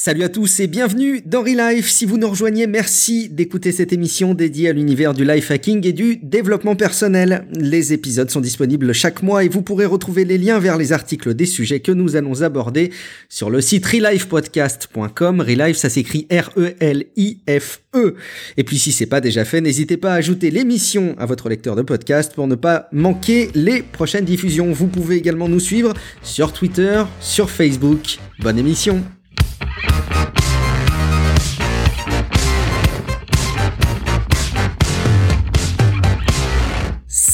Salut à tous et bienvenue dans Relife. Si vous nous rejoignez, merci d'écouter cette émission dédiée à l'univers du life hacking et du développement personnel. Les épisodes sont disponibles chaque mois et vous pourrez retrouver les liens vers les articles des sujets que nous allons aborder sur le site relifepodcast.com. Relife, ça s'écrit R-E-L-I-F-E. E. Et puis si c'est pas déjà fait, n'hésitez pas à ajouter l'émission à votre lecteur de podcast pour ne pas manquer les prochaines diffusions. Vous pouvez également nous suivre sur Twitter, sur Facebook. Bonne émission.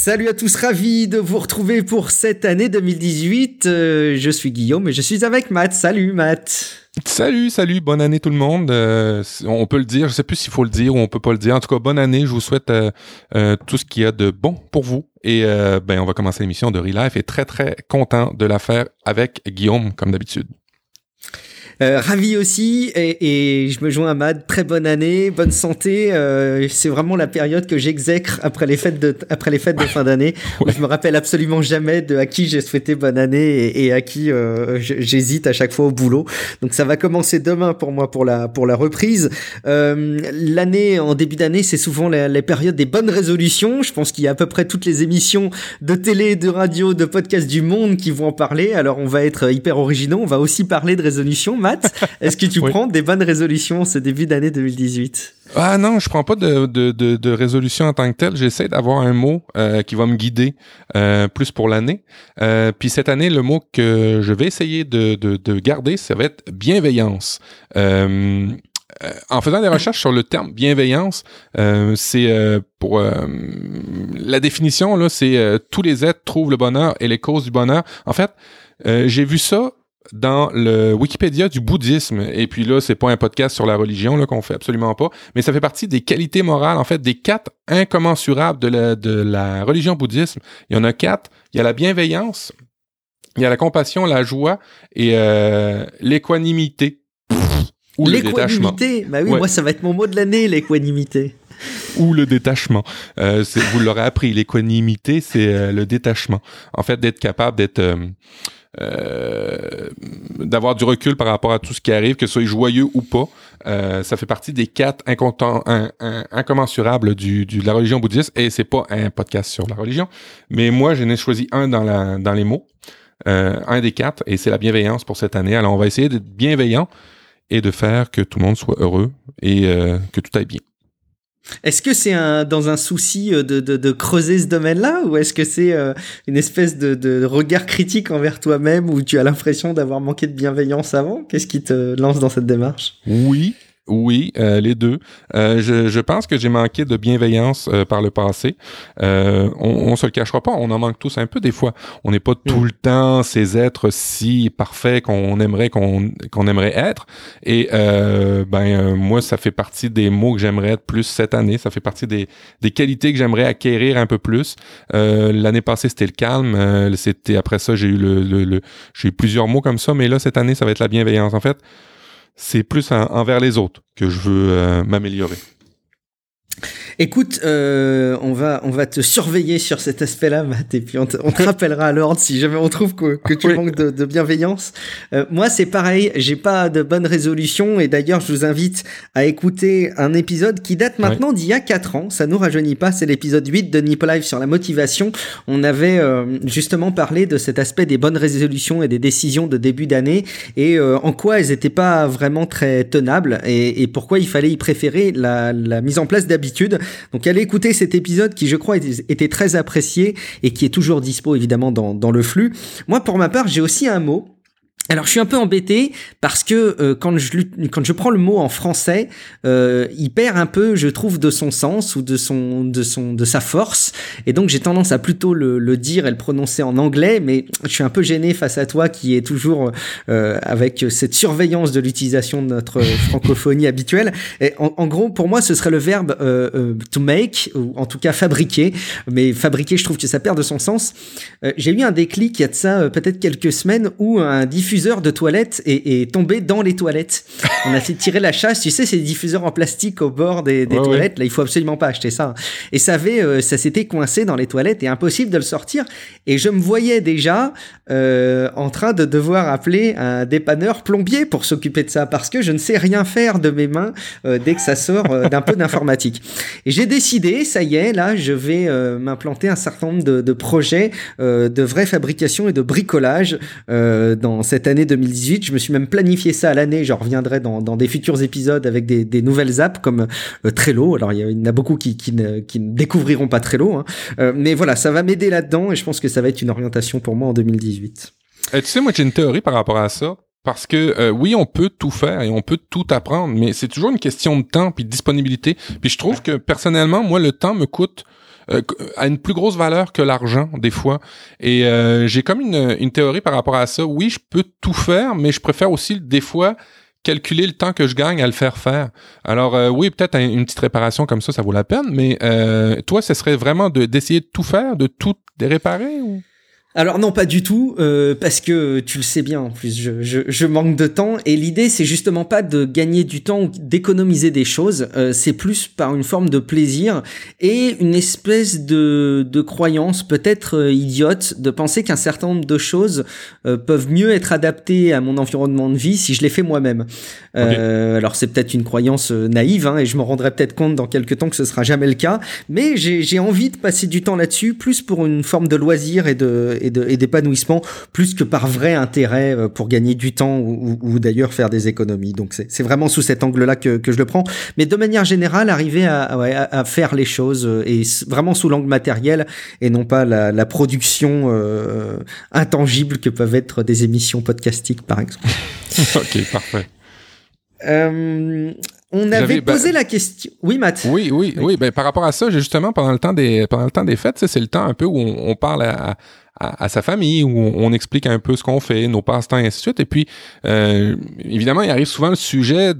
Salut à tous, ravi de vous retrouver pour cette année 2018. Euh, je suis Guillaume et je suis avec Matt. Salut Matt. Salut, salut, bonne année tout le monde. Euh, on peut le dire, je sais plus s'il faut le dire ou on peut pas le dire. En tout cas, bonne année. Je vous souhaite euh, tout ce qu'il y a de bon pour vous. Et ben, on va commencer l'émission de Relife et très très content de la faire avec Guillaume comme d'habitude. Euh, ravi aussi et, et, je me joins à Mad. Très bonne année, bonne santé. Euh, c'est vraiment la période que j'exècre après les fêtes de après les fêtes de fin d'année. Ouais. Je me rappelle absolument jamais de à qui j'ai souhaité bonne année et, et à qui euh, j'hésite à chaque fois au boulot. Donc ça va commencer demain pour moi pour la pour la reprise. Euh, L'année en début d'année, c'est souvent les, les, périodes des bonnes résolutions. Je pense qu'il y a à peu près toutes les émissions de télé, de radio, de podcast du monde qui vont en parler. Alors on va être hyper originaux. On va aussi parler de résolutions Est-ce que tu oui. prends des bonnes résolutions ce début d'année 2018 Ah non, je prends pas de, de, de, de résolution en tant que telle. J'essaie d'avoir un mot euh, qui va me guider euh, plus pour l'année. Euh, puis cette année, le mot que je vais essayer de, de, de garder, ça va être bienveillance. Euh, en faisant des recherches sur le terme bienveillance, euh, c'est euh, pour euh, la définition là, c'est tous les êtres trouvent le bonheur et les causes du bonheur. En fait, j'ai vu ça dans le Wikipédia du bouddhisme. Et puis là, c'est pas un podcast sur la religion là qu'on fait absolument pas, mais ça fait partie des qualités morales, en fait, des quatre incommensurables de la, de la religion bouddhisme. Il y en a quatre. Il y a la bienveillance, il y a la compassion, la joie et euh, l'équanimité. Ou l'équanimité, bah oui, ouais. moi ça va être mon mot de l'année, l'équanimité. Ou le détachement. Euh, vous l'aurez appris, l'équanimité, c'est euh, le détachement. En fait, d'être capable d'être euh, d'avoir du recul par rapport à tout ce qui arrive, que ce soit joyeux ou pas. Euh, ça fait partie des quatre incommensurables du, de la religion bouddhiste et c'est pas un podcast sur la religion. Mais moi, j'en ai choisi un dans, les mots, euh, un des quatre, et c'est la bienveillance pour cette année. Alors, on va essayer d'être bienveillant et de faire que tout le monde soit heureux et que tout aille bien. Est-ce que c'est un, dans un souci de, de, de creuser ce domaine-là ou est-ce que c'est euh, une espèce de, de, regard critique envers toi-même où tu as l'impression d'avoir manqué de bienveillance avant? Qu'est-ce qui te lance dans cette démarche? Oui, oui, euh, les deux. Euh, je, je, pense que j'ai manqué de bienveillance euh, par le passé. Euh, on, on se le cachera pas, on en manque tous un peu des fois. On n'est pas mmh. tout le temps ces êtres si parfaits qu'on aimerait qu'on qu'on aimerait être. Et euh, ben moi, ça fait partie des mots que j'aimerais être plus cette année. Ça fait partie des, des qualités que j'aimerais acquérir un peu plus. L'année passée, c'était le calme. c'était après ça, j'ai eu le, le, le j'ai eu plusieurs mots comme ça. Mais là, cette année, ça va être la bienveillance. En fait c'est plus envers les autres que je veux euh, m'améliorer. Écoute, euh, on va on va te surveiller sur cet aspect-là, Matt, et puis on te, on te rappellera à l'ordre si jamais on trouve que, que tu oui. manques de, de bienveillance. Euh, moi, c'est pareil, j'ai pas de bonne résolution, et d'ailleurs, je vous invite à écouter un épisode qui date maintenant oui. d'il y a 4 ans. Ça nous rajeunit pas, c'est l'épisode 8 de Nip Live sur la motivation. On avait euh, justement parlé de cet aspect des bonnes résolutions et des décisions de début d'année, et euh, en quoi elles étaient pas vraiment très tenables, et, et pourquoi il fallait y préférer la, la mise en place d'habitudes. Donc allez écouter cet épisode qui je crois était, très apprécié et qui est toujours dispo évidemment dans, dans le flux. Moi pour ma part j'ai aussi un mot alors je suis un peu embêté parce que euh, quand je quand je prends le mot en français, euh, il perd un peu, je trouve, de son sens ou de son de son de sa force, et donc j'ai tendance à plutôt le, le, dire et le prononcer en anglais, mais je suis un peu gêné face à toi qui est toujours euh, avec cette surveillance de l'utilisation de notre francophonie habituelle. Et en, en, gros, pour moi, ce serait le verbe euh, euh, to make ou en tout cas fabriquer, mais fabriquer, je trouve que ça perd de son sens. j'ai eu un déclic il y a de ça peut-être quelques semaines où un diffuseur diffuseur de toilettes est, est tombé dans les toilettes. On a fait tirer la chasse, tu sais, ces diffuseurs en plastique au bord des, des toilettes. Là, il faut absolument pas acheter ça. Et ça avait, euh, ça s'était coincé dans les toilettes et impossible de le sortir. Et je me voyais déjà euh, en train de devoir appeler un dépanneur plombier pour s'occuper de ça parce que je ne sais rien faire de mes mains euh, dès que ça sort d'un peu d'informatique. Et j'ai décidé, ça y est, là, je vais m'implanter un certain nombre de, de projets de vraie fabrication et de bricolage dans cette année 2018. Je me suis même planifié ça à l'année. J'en reviendrai dans, des futurs épisodes avec des, nouvelles apps comme euh, Trello. Alors il y, en a beaucoup qui, ne, découvriront pas Trello, hein. Euh, mais voilà, ça va m'aider là-dedans et je pense que ça va être une orientation pour moi en 2018. Et tu sais, moi j'ai une théorie par rapport à ça. Parce que euh, oui, on peut tout faire et on peut tout apprendre, mais c'est toujours une question de temps puis de disponibilité. Puis je trouve que personnellement, moi, le temps me coûte euh, à une plus grosse valeur que l'argent des fois. Et euh, j'ai comme une, une théorie par rapport à ça. Oui, je peux tout faire, mais je préfère aussi des fois calculer le temps que je gagne à le faire faire. Alors euh, oui, peut-être un- une petite réparation comme ça, ça vaut la peine, mais euh, toi, ce serait vraiment de d'essayer de tout faire, de tout réparer ou? Alors non, pas du tout, euh, parce que tu le sais bien en plus, je, je, je manque de temps et l'idée c'est justement pas de gagner du temps ou d'économiser des choses, euh, c'est plus par une forme de plaisir et une espèce de, de croyance peut-être euh, idiote de penser qu'un certain nombre de choses euh, peuvent mieux être adaptées à mon environnement de vie si je les fais moi-même. Euh, Alors c'est peut-être une croyance naïve hein, et je me rendrai peut-être compte dans quelques temps que ce sera jamais le cas, mais j'ai j'ai envie de passer du temps là-dessus, plus pour une forme de loisir et de et d'épanouissement, plus que par vrai intérêt euh, pour gagner du temps ou, ou- ou d'ailleurs faire des économies. Donc c'est vraiment sous cet angle-là que, que je le prends. Mais de manière générale, arriver à, à, à faire les choses euh, et vraiment sous l'angle matériel et non pas la, la production euh, intangible que peuvent être des émissions podcastiques par exemple. Ok, parfait. Euh, on avait bah- posé la question. Oui, Matt. Oui, oui, oui. Ben, par rapport à ça, j'ai justement, pendant le temps des, pendant le temps des fêtes, c'est le temps un peu où on, on parle à, à, à sa famille, où on, explique un peu ce qu'on fait, nos passe-temps et ainsi de suite. Et puis, euh, évidemment, il arrive souvent le sujet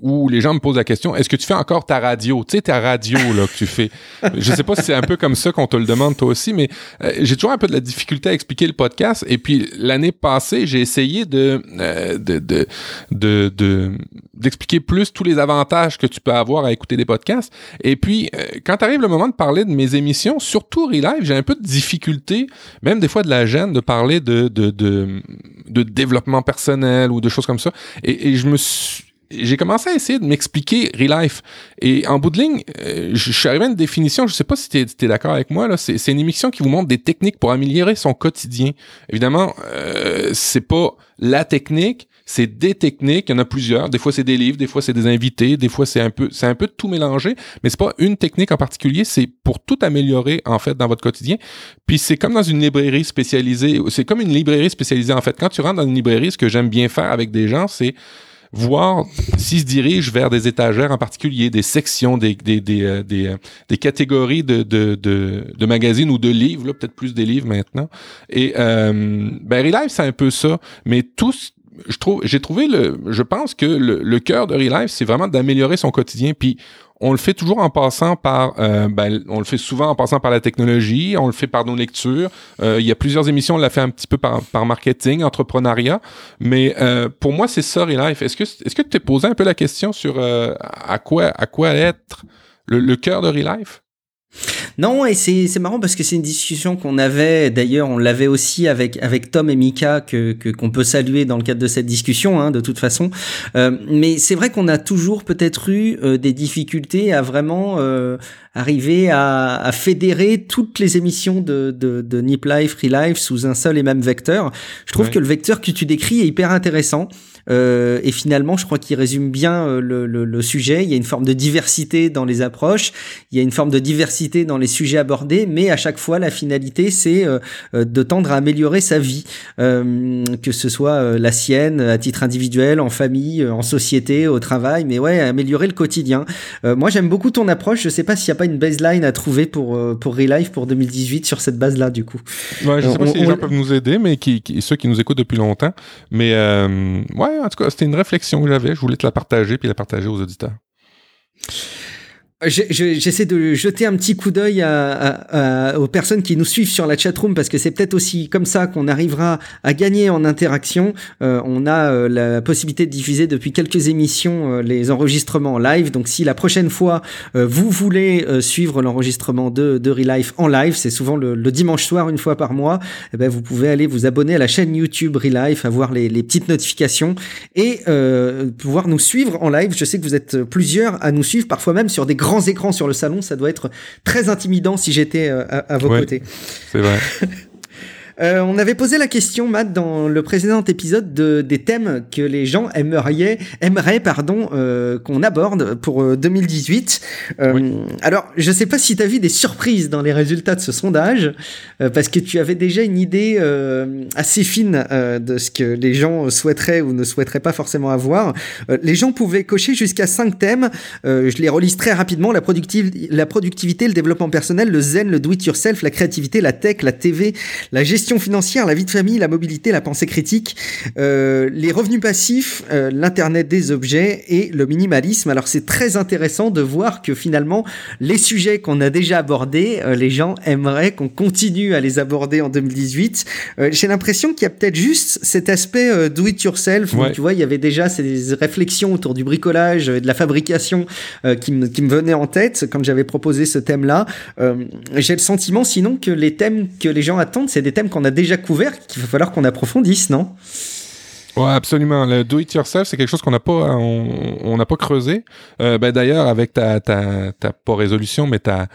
où les gens me posent la question est-ce que tu fais encore ta radio? Tu sais, ta radio là que tu fais. Je sais pas si c'est un peu comme ça qu'on te le demande toi aussi, mais euh, j'ai toujours un peu de la difficulté à expliquer le podcast. Et puis l'année passée, j'ai essayé de euh, de de de de- d'expliquer plus tous les avantages que tu peux avoir à écouter des podcasts. Et puis euh, quand arrive le moment de parler de mes émissions, surtout Relive, j'ai un peu de difficulté, même des fois de la gêne de parler de de de, de développement personnel ou de choses comme ça. Et, et je me suis j'ai commencé à essayer de m'expliquer Relife. Et en bout de ligne, euh, je suis arrivé à une définition, je sais pas si tu es, d'accord avec moi, là, c'est une émission qui vous montre des techniques pour améliorer son quotidien. Évidemment, euh, c'est pas la technique, c'est des techniques, il y en a plusieurs. Des fois, c'est des livres, des fois, c'est des invités, des fois, c'est un peu c'est un peu tout mélangé, mais c'est pas une technique en particulier, c'est pour tout améliorer, en fait, dans votre quotidien. Puis c'est comme dans une librairie spécialisée, c'est comme une librairie spécialisée, en fait. Quand tu rentres dans une librairie, ce que j'aime bien faire avec des gens, c'est voir s'ils se dirigent vers des étagères en particulier, des sections, des, des, des, euh, des, euh, des catégories de, de, de, de magazines ou de livres, là, peut-être plus des livres maintenant. Et euh, Relive, c'est un peu ça. Mais tous, je trouve, j'ai trouvé le, je pense que le, le cœur de Relive, c'est vraiment d'améliorer son quotidien. Puis on le fait toujours en passant par, euh, ben, on le fait souvent en passant par la technologie, on le fait par nos lectures. Euh, il y a plusieurs émissions, on l'a fait un petit peu par, marketing, entrepreneuriat. Mais euh, pour moi, c'est ça, Relife. Est-ce que est-ce que tu t'es posé un peu la question sur à quoi à quoi être le, le cœur de Relife? Non, et c'est c'est marrant parce que c'est une discussion qu'on avait. D'ailleurs, on l'avait aussi avec avec Tom et Mika que que- qu'on peut saluer dans le cadre de cette discussion, hein, de toute façon. Euh, mais c'est vrai qu'on a toujours peut-être eu euh, des difficultés à vraiment euh, arriver à, à fédérer toutes les émissions de de, de Nip Life, Free Life sous un seul et même vecteur. Je trouve Ouais. que le vecteur que tu décris est hyper intéressant. Euh, et finalement, je crois qu'il résume bien euh, le, le, le sujet. Il y a une forme de diversité dans les approches, il y a une forme de diversité dans les sujets abordés, mais à chaque fois, la finalité, c'est euh, de tendre à améliorer sa vie, que ce soit la sienne, à titre individuel, en famille, en société, au travail, mais ouais, améliorer le quotidien. Moi, j'aime beaucoup ton approche. Je sais pas s'il n'y a pas une baseline à trouver pour pour Relife pour 2018 sur cette base-là, du coup. Ouais, je sais pas On- si les gens peuvent nous aider, mais qui, qui- ceux qui nous écoutent depuis longtemps. Mais euh, ouais, en tout cas, c'était une réflexion que j'avais. Je voulais te la partager puis la partager aux auditeurs. J'essaie de jeter un petit coup d'œil aux personnes qui nous suivent sur la chatroom parce que c'est peut-être aussi comme ça qu'on arrivera à gagner en interaction. Euh, on a euh, la possibilité de diffuser depuis quelques émissions euh, les enregistrements en live. Donc si la prochaine fois vous voulez suivre l'enregistrement de, de Relife en live, c'est souvent le, dimanche soir une fois par mois, eh ben vous pouvez aller vous abonner à la chaîne YouTube Relife, avoir les, les petites notifications et pouvoir nous suivre en live. Je sais que vous êtes plusieurs à nous suivre, parfois même sur des grands grands écrans sur le salon, ça doit être très intimidant si j'étais euh, à, vos côtés. C'est vrai. Euh, on avait posé la question, Matt, dans le précédent épisode de, des thèmes que les gens aimeraient, aimeraient pardon, euh, qu'on aborde pour 2018. Euh, Alors, je sais pas si tu as vu des surprises dans les résultats de ce sondage, parce que tu avais déjà une idée assez fine de ce que les gens souhaiteraient ou ne souhaiteraient pas forcément avoir. les gens pouvaient cocher jusqu'à cinq thèmes. je les relise très rapidement la, la productivité, le développement personnel, le zen, le do-it-yourself, la créativité, la tech, la TV, la gestion financière, la vie de famille, la mobilité, la pensée critique, euh, les revenus passifs, euh, l'internet des objets et le minimalisme. Alors c'est très intéressant de voir que finalement les sujets qu'on a déjà abordés, euh, les gens aimeraient qu'on continue à les aborder en 2018. J'ai l'impression qu'il y a peut-être juste cet aspect do it yourself. tu vois, il y avait déjà ces réflexions autour du bricolage et de la fabrication qui me, qui me venaient en tête quand j'avais proposé ce thème-là. J'ai le sentiment sinon que les thèmes que les gens attendent, c'est des thèmes qu'on a déjà couvert qu'il va falloir qu'on approfondisse, non? Ouais, absolument. Le do it yourself, c'est quelque chose qu'on n'a pas, on n'a pas creusé. Euh, ben d'ailleurs, avec ta, ta, ta, pas résolution, mais ta,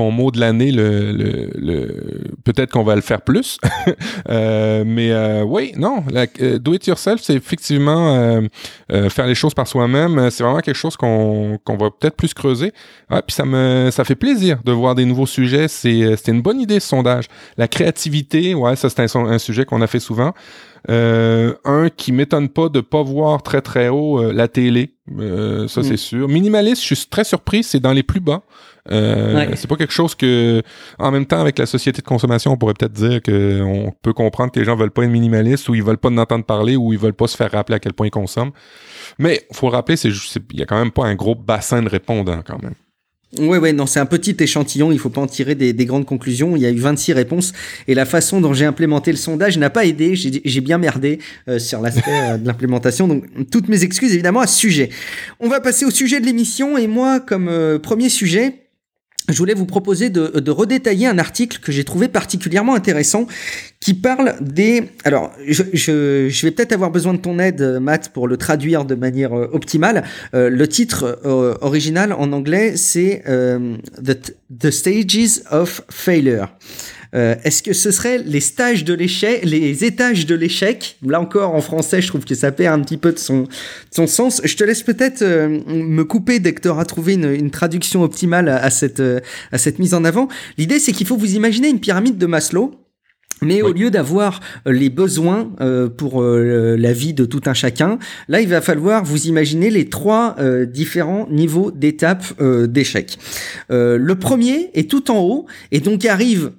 ton mot de l'année, le, le, peut-être qu'on va le faire plus. euh, mais euh, oui, non, la, euh, do it yourself, c'est effectivement faire les choses par soi-même. C'est vraiment quelque chose qu'on va peut-être plus creuser. Ouais, puis ça me ça fait plaisir de voir des nouveaux sujets. C'est c'était une bonne idée ce sondage. La créativité, ouais, ça c'est un, un sujet qu'on a fait souvent. Euh, un qui m'étonne pas de pas voir très très haut la télé, euh, ça c'est mm. sûr. Minimaliste, je suis très surpris, c'est dans les plus bas. Euh, C'est pas quelque chose que, en même temps, avec la société de consommation, on pourrait peut-être dire qu'on peut comprendre que les gens veulent pas être minimalistes ou ils veulent pas en entendre parler ou ils veulent pas se faire rappeler à quel point ils consomment. Mais faut le rappeler, c'est il y a quand même pas un gros bassin de répondants quand même. Ouais, ouais, non, c'est un petit échantillon, il faut pas en tirer des, des, grandes conclusions. Il y a eu 26 réponses et la façon dont j'ai implémenté le sondage n'a pas aidé. J'ai bien merdé euh, sur l'aspect euh, de l'implémentation, donc toutes mes excuses évidemment à ce sujet. On va passer au sujet de l'émission et moi, comme euh, premier sujet, je voulais vous proposer de, de redétailler un article que j'ai trouvé particulièrement intéressant qui parle des... Alors, je, je, je vais peut-être avoir besoin de ton aide, Matt, pour le traduire de manière euh, optimale. Euh, le titre euh, original en anglais, c'est the, the Stages of Failure. Euh, est-ce que ce serait les stages de l'échec, les étages de l'échec? Là encore, en français, je trouve que ça perd un petit peu de son, son sens. Je te laisse peut-être euh, me couper dès que tu auras trouvé une, une, traduction optimale à, cette, euh, à cette mise en avant. L'idée, c'est qu'il faut vous imaginer une pyramide de Maslow. Mais au lieu d'avoir les besoins pour la vie de tout un chacun, là, il va falloir vous imaginer les trois différents niveaux d'étapes d'échec. le premier est tout en haut et donc arrive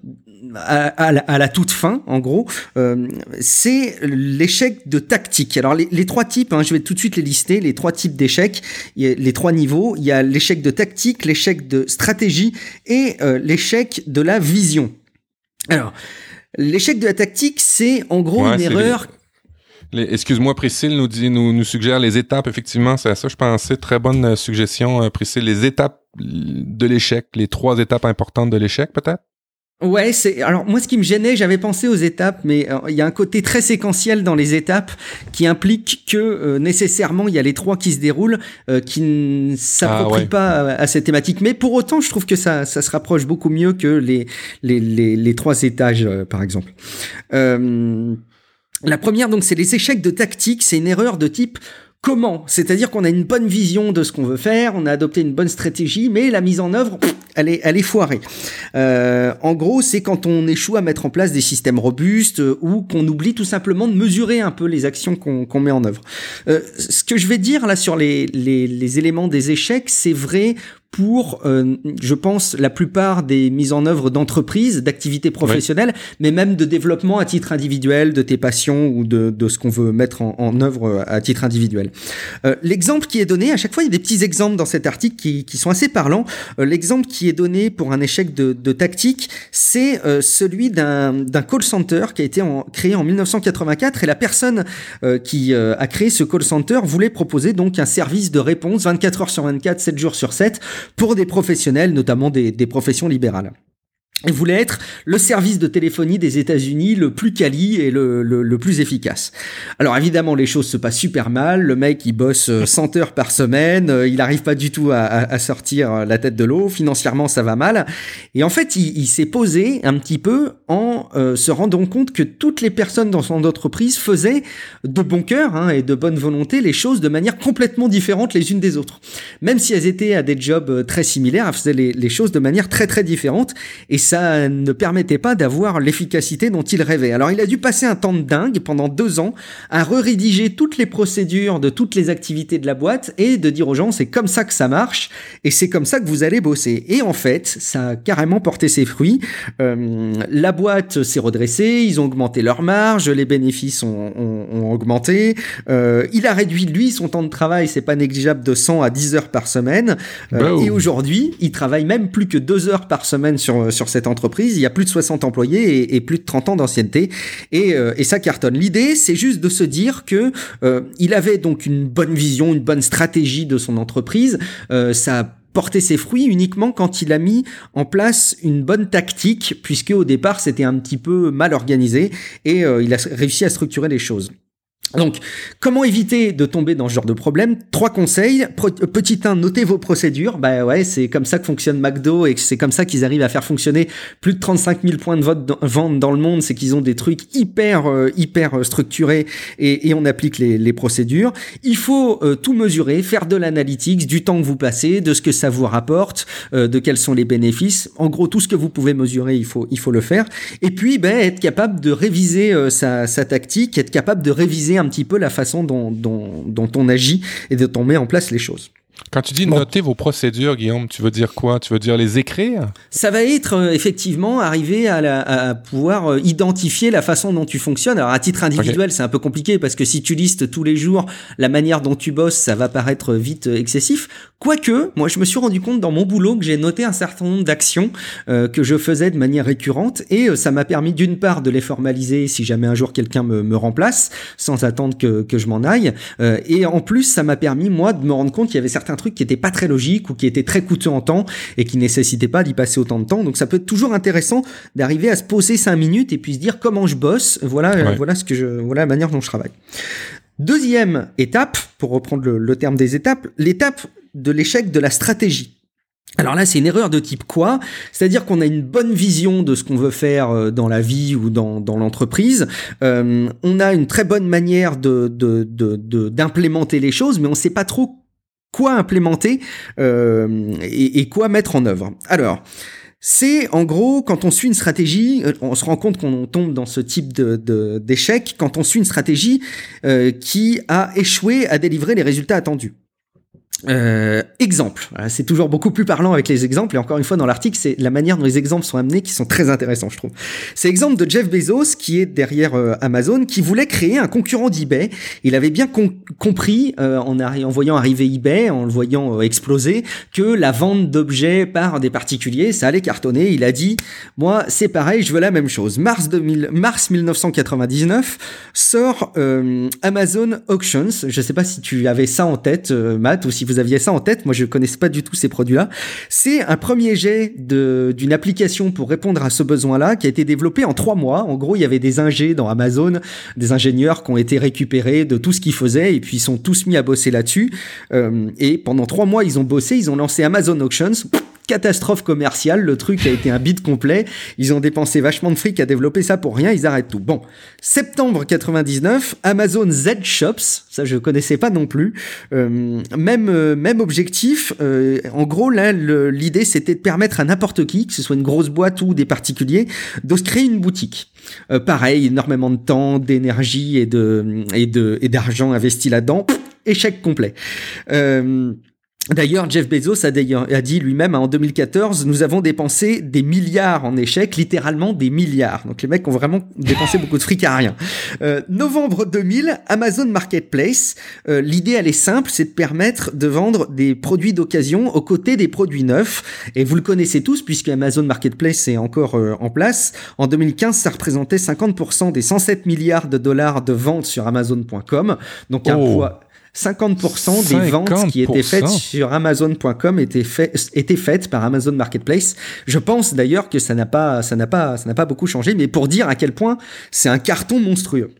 à, la, toute fin, en gros, euh, c'est l'échec de tactique. Alors les, trois types, hein, je vais tout de suite les lister, les trois types d'échecs, les trois niveaux. Il y a l'échec de tactique, l'échec de stratégie et euh, l'échec de la vision. Alors, l'échec de la tactique, c'est en gros une erreur. Excuse-moi, Priscille nous, dit, nous, nous suggère les étapes. Effectivement, c'est à ça je pensais. Très bonne euh, suggestion, Priscille. Les étapes de l'échec, les trois étapes importantes de l'échec, peut-être? Ouais, c'est alors moi ce qui me gênait, j'avais pensé aux étapes, mais euh, il y a un côté très séquentiel dans les étapes qui implique que euh, nécessairement il y a les trois qui se déroulent, euh, qui ne s'approprient ah, pas à, cette thématique. Mais pour autant, je trouve que ça, ça se rapproche beaucoup mieux que les les, les, les trois étages, par exemple. la première, donc, c'est les échecs de tactique. C'est une erreur de type comment? C'est-à-dire qu'on a une bonne vision de ce qu'on veut faire, on a adopté une bonne stratégie, mais la mise en œuvre, elle est, foirée. Euh, en gros, c'est quand on échoue à mettre en place des systèmes robustes euh, ou qu'on oublie tout simplement de mesurer un peu les actions qu'on met en œuvre. Euh, ce que je vais dire là sur les, les, les éléments des échecs, c'est vrai pour, euh, je pense, la plupart des mises en œuvre d'entreprises, d'activités professionnelles, mais même de développement à titre individuel, de tes passions ou de, de ce qu'on veut mettre en, en, œuvre à titre individuel. Euh, L'exemple qui est donné, à chaque fois, il y a des petits exemples dans cet article qui, qui sont assez parlants. Euh, L'exemple qui est donné pour un échec de, de tactique, c'est euh, celui d'un call center qui a été en, créé en 1984 et la personne euh, qui a créé ce call center voulait proposer donc un service de réponse 24 heures sur 24, 7 jours sur 7 pour des professionnels, notamment des, professions libérales. Voulait être le service de téléphonie des États-Unis le plus quali et le, le, plus efficace. Alors évidemment, les choses se passent super mal. Le mec, il bosse 100 heures par semaine. Il n'arrive pas du tout à, à, sortir la tête de l'eau. Financièrement, ça va mal. Et en fait, il, s'est posé un petit peu en euh, se rendant compte que toutes les personnes dans son entreprise faisaient de bon cœur hein, et de bonne volonté les choses de manière complètement différente les unes des autres. Même si elles étaient à des jobs euh, très similaires, elles faisaient les, les choses de manière très très différente. Et ça ne permettait pas d'avoir l'efficacité dont il rêvait. Alors il a dû passer un temps de dingue pendant deux ans à rédiger toutes les procédures de toutes les activités de la boîte et de dire aux gens c'est comme ça que ça marche et c'est comme ça que vous allez bosser. Et en fait, ça a carrément porté ses fruits. Euh, la boîte s'est redressée, ils ont augmenté leur marge, les bénéfices ont, ont, ont augmenté. Euh, il a réduit lui son temps de travail, c'est pas négligeable, de 100 à 10 heures par semaine. Euh, et aujourd'hui, il travaille même plus que deux heures par semaine sur sur cette entreprise. Il y a plus de 60 employés et, plus de 30 ans d'ancienneté. Et, euh, et, ça cartonne. L'idée, c'est juste de se dire que euh, il avait donc une bonne vision, une bonne stratégie de son entreprise. Euh, ça a porté ses fruits uniquement quand il a mis en place une bonne tactique, puisque au départ c'était un petit peu mal organisé et il a réussi à structurer les choses. Donc, comment éviter de tomber dans ce genre de problème? Trois conseils. Petit 1, notez vos procédures. Bah ouais, c'est comme ça que fonctionne McDo et c'est comme ça qu'ils arrivent à faire fonctionner plus de 35 000 points de vente dans le monde. C'est qu'ils ont des trucs hyper, euh, hyper structurés et, on applique les, procédures. Il faut euh, tout mesurer, faire de l'analytics, du temps que vous passez, de ce que ça vous rapporte, euh, de quels sont les bénéfices. En gros, tout ce que vous pouvez mesurer, il faut, il faut le faire. Et puis, ben, être capable de réviser euh, sa, sa tactique, être capable de réviser un petit peu la façon dont, on agit et dont on met en place les choses. Quand tu dis bon. noter vos procédures, Guillaume, tu veux dire quoi? Tu veux dire les écrire? Ça va être euh, effectivement arriver à, la, à, pouvoir euh, identifier la façon dont tu fonctionnes. Alors à titre individuel, okay. c'est un peu compliqué parce que si tu listes tous les jours la manière dont tu bosses, ça va paraître vite euh, excessif. Quoique, moi je me suis rendu compte dans mon boulot que j'ai noté un certain nombre d'actions que je faisais de manière récurrente et ça m'a permis d'une part de les formaliser si jamais un jour quelqu'un me, me remplace sans attendre que, que je m'en aille. Et en plus, ça m'a permis moi de me rendre compte qu'il y avait certains trucs qui étaient pas très logiques ou qui étaient très coûteux en temps et qui nécessitaient pas d'y passer autant de temps. Donc ça peut être toujours intéressant d'arriver à se poser cinq minutes et puis se dire comment je bosse. Voilà, ouais. voilà ce que je, voilà la manière dont je travaille. Deuxième étape, pour reprendre le, le terme des étapes, l'étape de l'échec de la stratégie. Alors là, c'est une erreur de type quoi? C'est-à-dire qu'on a une bonne vision de ce qu'on veut faire dans la vie ou dans, dans l'entreprise. Euh, on a une très bonne manière de, de, de, d'implémenter les choses, mais on ne sait pas trop quoi implémenter euh, et, quoi mettre en œuvre. Alors, c'est en gros quand on suit une stratégie, on se rend compte qu'on tombe dans ce type de, de, d'échec quand on suit une stratégie euh, qui a échoué à délivrer les résultats attendus. Euh, exemple, c'est toujours beaucoup plus parlant avec les exemples et encore une fois dans l'article c'est la manière dont les exemples sont amenés qui sont très intéressants je trouve. C'est l'exemple de Jeff Bezos qui est derrière euh, Amazon qui voulait créer un concurrent d'eBay. Il avait bien com compris euh, en, voyant arriver eBay, en le voyant euh, exploser, que la vente d'objets par des particuliers ça allait cartonner. Il a dit moi c'est pareil, je veux la même chose. Mars 2000, mars 1999 sort euh, Amazon Auctions. Je sais pas si tu avais ça en tête Matt ou si vous aviez ça en tête, moi je connaissais pas du tout ces produits-là. C'est un premier jet d'une application pour répondre à ce besoin-là qui a été développé en trois mois. En gros, il y avait des ingés dans Amazon, des ingénieurs qui ont été récupérés de tout ce qu'ils faisaient et puis ils sont tous mis à bosser là-dessus. Euh, et pendant trois mois, ils ont bossé, ils ont lancé Amazon Auctions catastrophe commerciale, le truc a été un bid complet, ils ont dépensé vachement de fric à développer ça pour rien, ils arrêtent tout. Bon, septembre 99, Amazon Z Shops, ça je connaissais pas non plus, euh, même, euh, même objectif, euh, en gros là l'idée c'était de permettre à n'importe qui, que ce soit une grosse boîte ou des particuliers, de se créer une boutique. Euh, pareil, énormément de temps, d'énergie et de et de et d'argent investi là-dedans, échec complet. Euh, D'ailleurs, Jeff Bezos a, dit lui-même en 2014, nous avons dépensé des milliards en échecs, littéralement des milliards. Donc les mecs ont vraiment dépensé beaucoup de fric à rien. Euh, novembre 2000, Amazon Marketplace. Euh, l'idée, elle est simple, c'est de permettre de vendre des produits d'occasion aux côtés des produits neufs. Et vous le connaissez tous, puisque Amazon Marketplace est encore euh, en place. En 2015, ça représentait 50% des 107 milliards de dollars de ventes sur Amazon.com. Donc un Oh. poids 50% des ventes qui étaient faites 50%. sur Amazon.com étaient, fait, étaient faites par Amazon Marketplace. Je pense d'ailleurs que ça n'a pas, ça n'a pas, ça n'a pas beaucoup changé, mais pour dire à quel point c'est un carton monstrueux.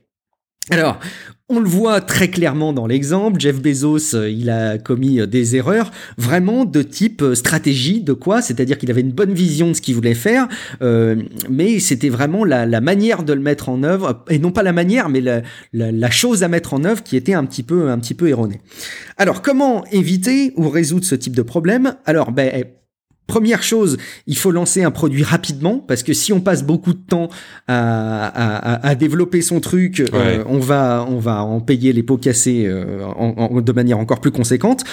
Alors, on le voit très clairement dans l'exemple. Jeff Bezos, euh, il a commis euh, des erreurs vraiment de type euh, stratégie. De quoi? C'est-à-dire qu'il avait une bonne vision de ce qu'il voulait faire, mais c'était vraiment la, manière de le mettre en œuvre, et non pas la manière, mais la chose à mettre en œuvre qui était un petit peu, un petit peu erronée. Alors, comment éviter ou résoudre ce type de problème? Alors, ben, Première chose, il faut lancer un produit rapidement parce que si on passe beaucoup de temps à, à, à développer son truc, euh, on va on va en payer les pots cassés euh, en- en- de manière encore plus conséquente.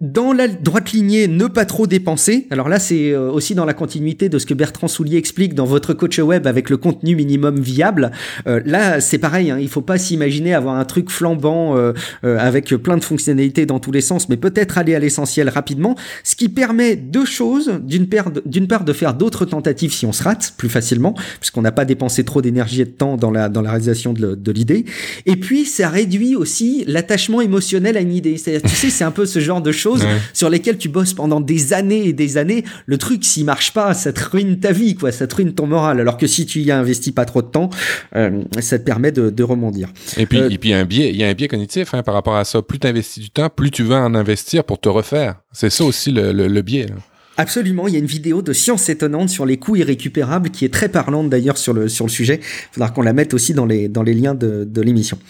Dans la droite lignée, ne pas trop dépenser. Alors là, c'est euh, aussi dans la continuité de ce que Bertrand Soulier explique dans votre coach web avec le contenu minimum viable. Euh, là, c'est pareil. Hein, il faut pas s'imaginer avoir un truc flambant euh, euh, avec plein de fonctionnalités dans tous les sens, mais peut-être aller à l'essentiel rapidement, ce qui permet deux choses. D'une part, d'une part, de faire d'autres tentatives si on se rate plus facilement, puisqu'on n'a pas dépensé trop d'énergie et de temps dans la dans la réalisation de l'idée. Et puis, ça réduit aussi l'attachement émotionnel à une idée. C'est-à-dire, tu sais, c'est un peu ce genre de choses Ouais. sur lesquelles tu bosses pendant des années et des années. Le truc, s'il marche pas, ça te ruine ta vie, quoi. Ça te ruine ton moral. Alors que si tu y as investi pas trop de temps, euh, ça te permet de, de rebondir. Et puis, Euh, et puis il y a un biais, il y a un biais cognitif hein, par rapport à ça. Plus tu investis du temps, plus tu vas en investir pour te refaire. C'est ça aussi le, le, le biais. là. Absolument, il y a une vidéo de science étonnante sur les coûts irrécupérables qui est très parlante d'ailleurs sur le sur le sujet. Il faudra qu'on la mette aussi dans les dans les liens de, de l'émission.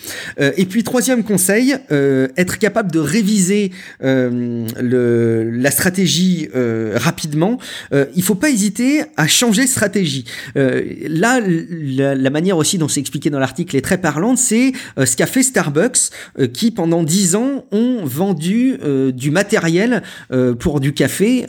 Euh, et puis troisième conseil, euh, être capable de réviser euh, le la stratégie euh, rapidement. Euh, il faut pas hésiter à changer stratégie. Euh, là, la, la manière aussi dont c'est expliqué dans l'article est très parlante. C'est ce qu'a fait Starbucks, qui pendant dix ans ont vendu du matériel pour du café,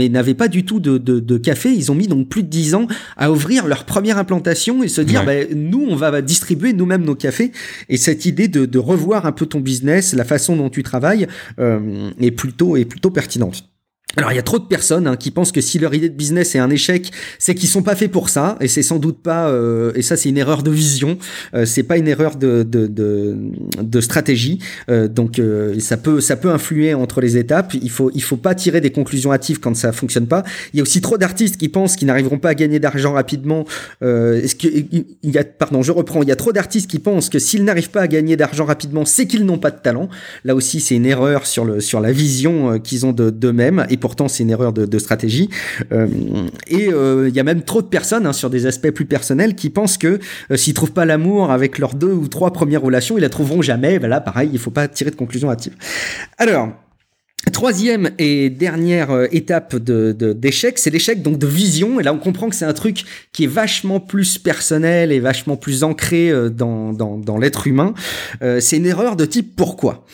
mais n'avaient pas du tout de, de, de café. Ils ont mis donc plus de 10 ans à ouvrir leur première implantation et se dire, Ouais. bah, nous, on va distribuer nous-mêmes nos cafés. Et cette idée de, de revoir un peu ton business, la façon dont tu travailles, euh, est plutôt est plutôt pertinente. Alors il y a trop de personnes hein, qui pensent que si leur idée de business est un échec, c'est qu'ils sont pas faits pour ça et c'est sans doute pas euh, et ça c'est une erreur de vision, euh, c'est pas une erreur de de de, de stratégie. Euh, donc euh, ça peut ça peut influer entre les étapes. Il faut il faut pas tirer des conclusions hâtives quand ça fonctionne pas. Il y a aussi trop d'artistes qui pensent qu'ils n'arriveront pas à gagner d'argent rapidement. Euh, est-ce que il y a pardon je reprends il y a trop d'artistes qui pensent que s'ils n'arrivent pas à gagner d'argent rapidement, c'est qu'ils n'ont pas de talent. Là aussi c'est une erreur sur le sur la vision euh, qu'ils ont de d'eux-mêmes et pourtant c'est une erreur de, stratégie. Euh, et euh, il y a même trop de personnes hein, sur des aspects plus personnels qui pensent que euh, s'ils trouvent pas l'amour avec leurs deux ou trois premières relations, ils la trouveront jamais. Ben là, pareil, il faut pas tirer de conclusion hâtive. Alors. Troisième et dernière euh, étape de, d'échec, c'est l'échec donc de vision. Et là, on comprend que c'est un truc qui est vachement plus personnel et vachement plus ancré dans, dans, l'être humain. C'est une erreur de type pourquoi?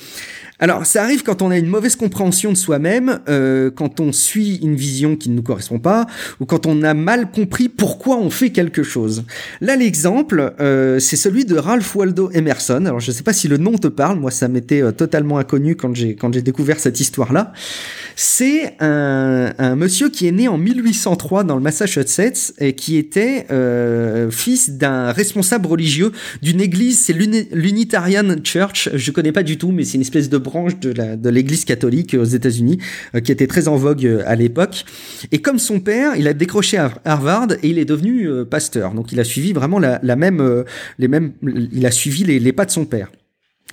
Alors, ça arrive quand on a une mauvaise compréhension de soi-même, euh, quand on suit une vision qui ne nous correspond pas, ou quand on a mal compris pourquoi on fait quelque chose. Là, l'exemple, euh, c'est celui de Ralph Waldo Emerson. Alors, je ne sais pas si le nom te parle. Moi, ça m'était euh, totalement inconnu quand j'ai découvert cette histoire-là. C'est un, un monsieur qui est né en 1803 dans le Massachusetts et qui était euh, fils d'un responsable religieux d'une église, c'est l'Uni- l'Unitarian Church. Je connais pas du tout, mais c'est une espèce de branche de l'église catholique aux États-Unis euh, qui était très en vogue euh, à l'époque. Et comme son père, il a décroché à Harvard et il est devenu euh, pasteur. Donc il a suivi vraiment la, même, euh, les mêmes, il a suivi les pas de son père.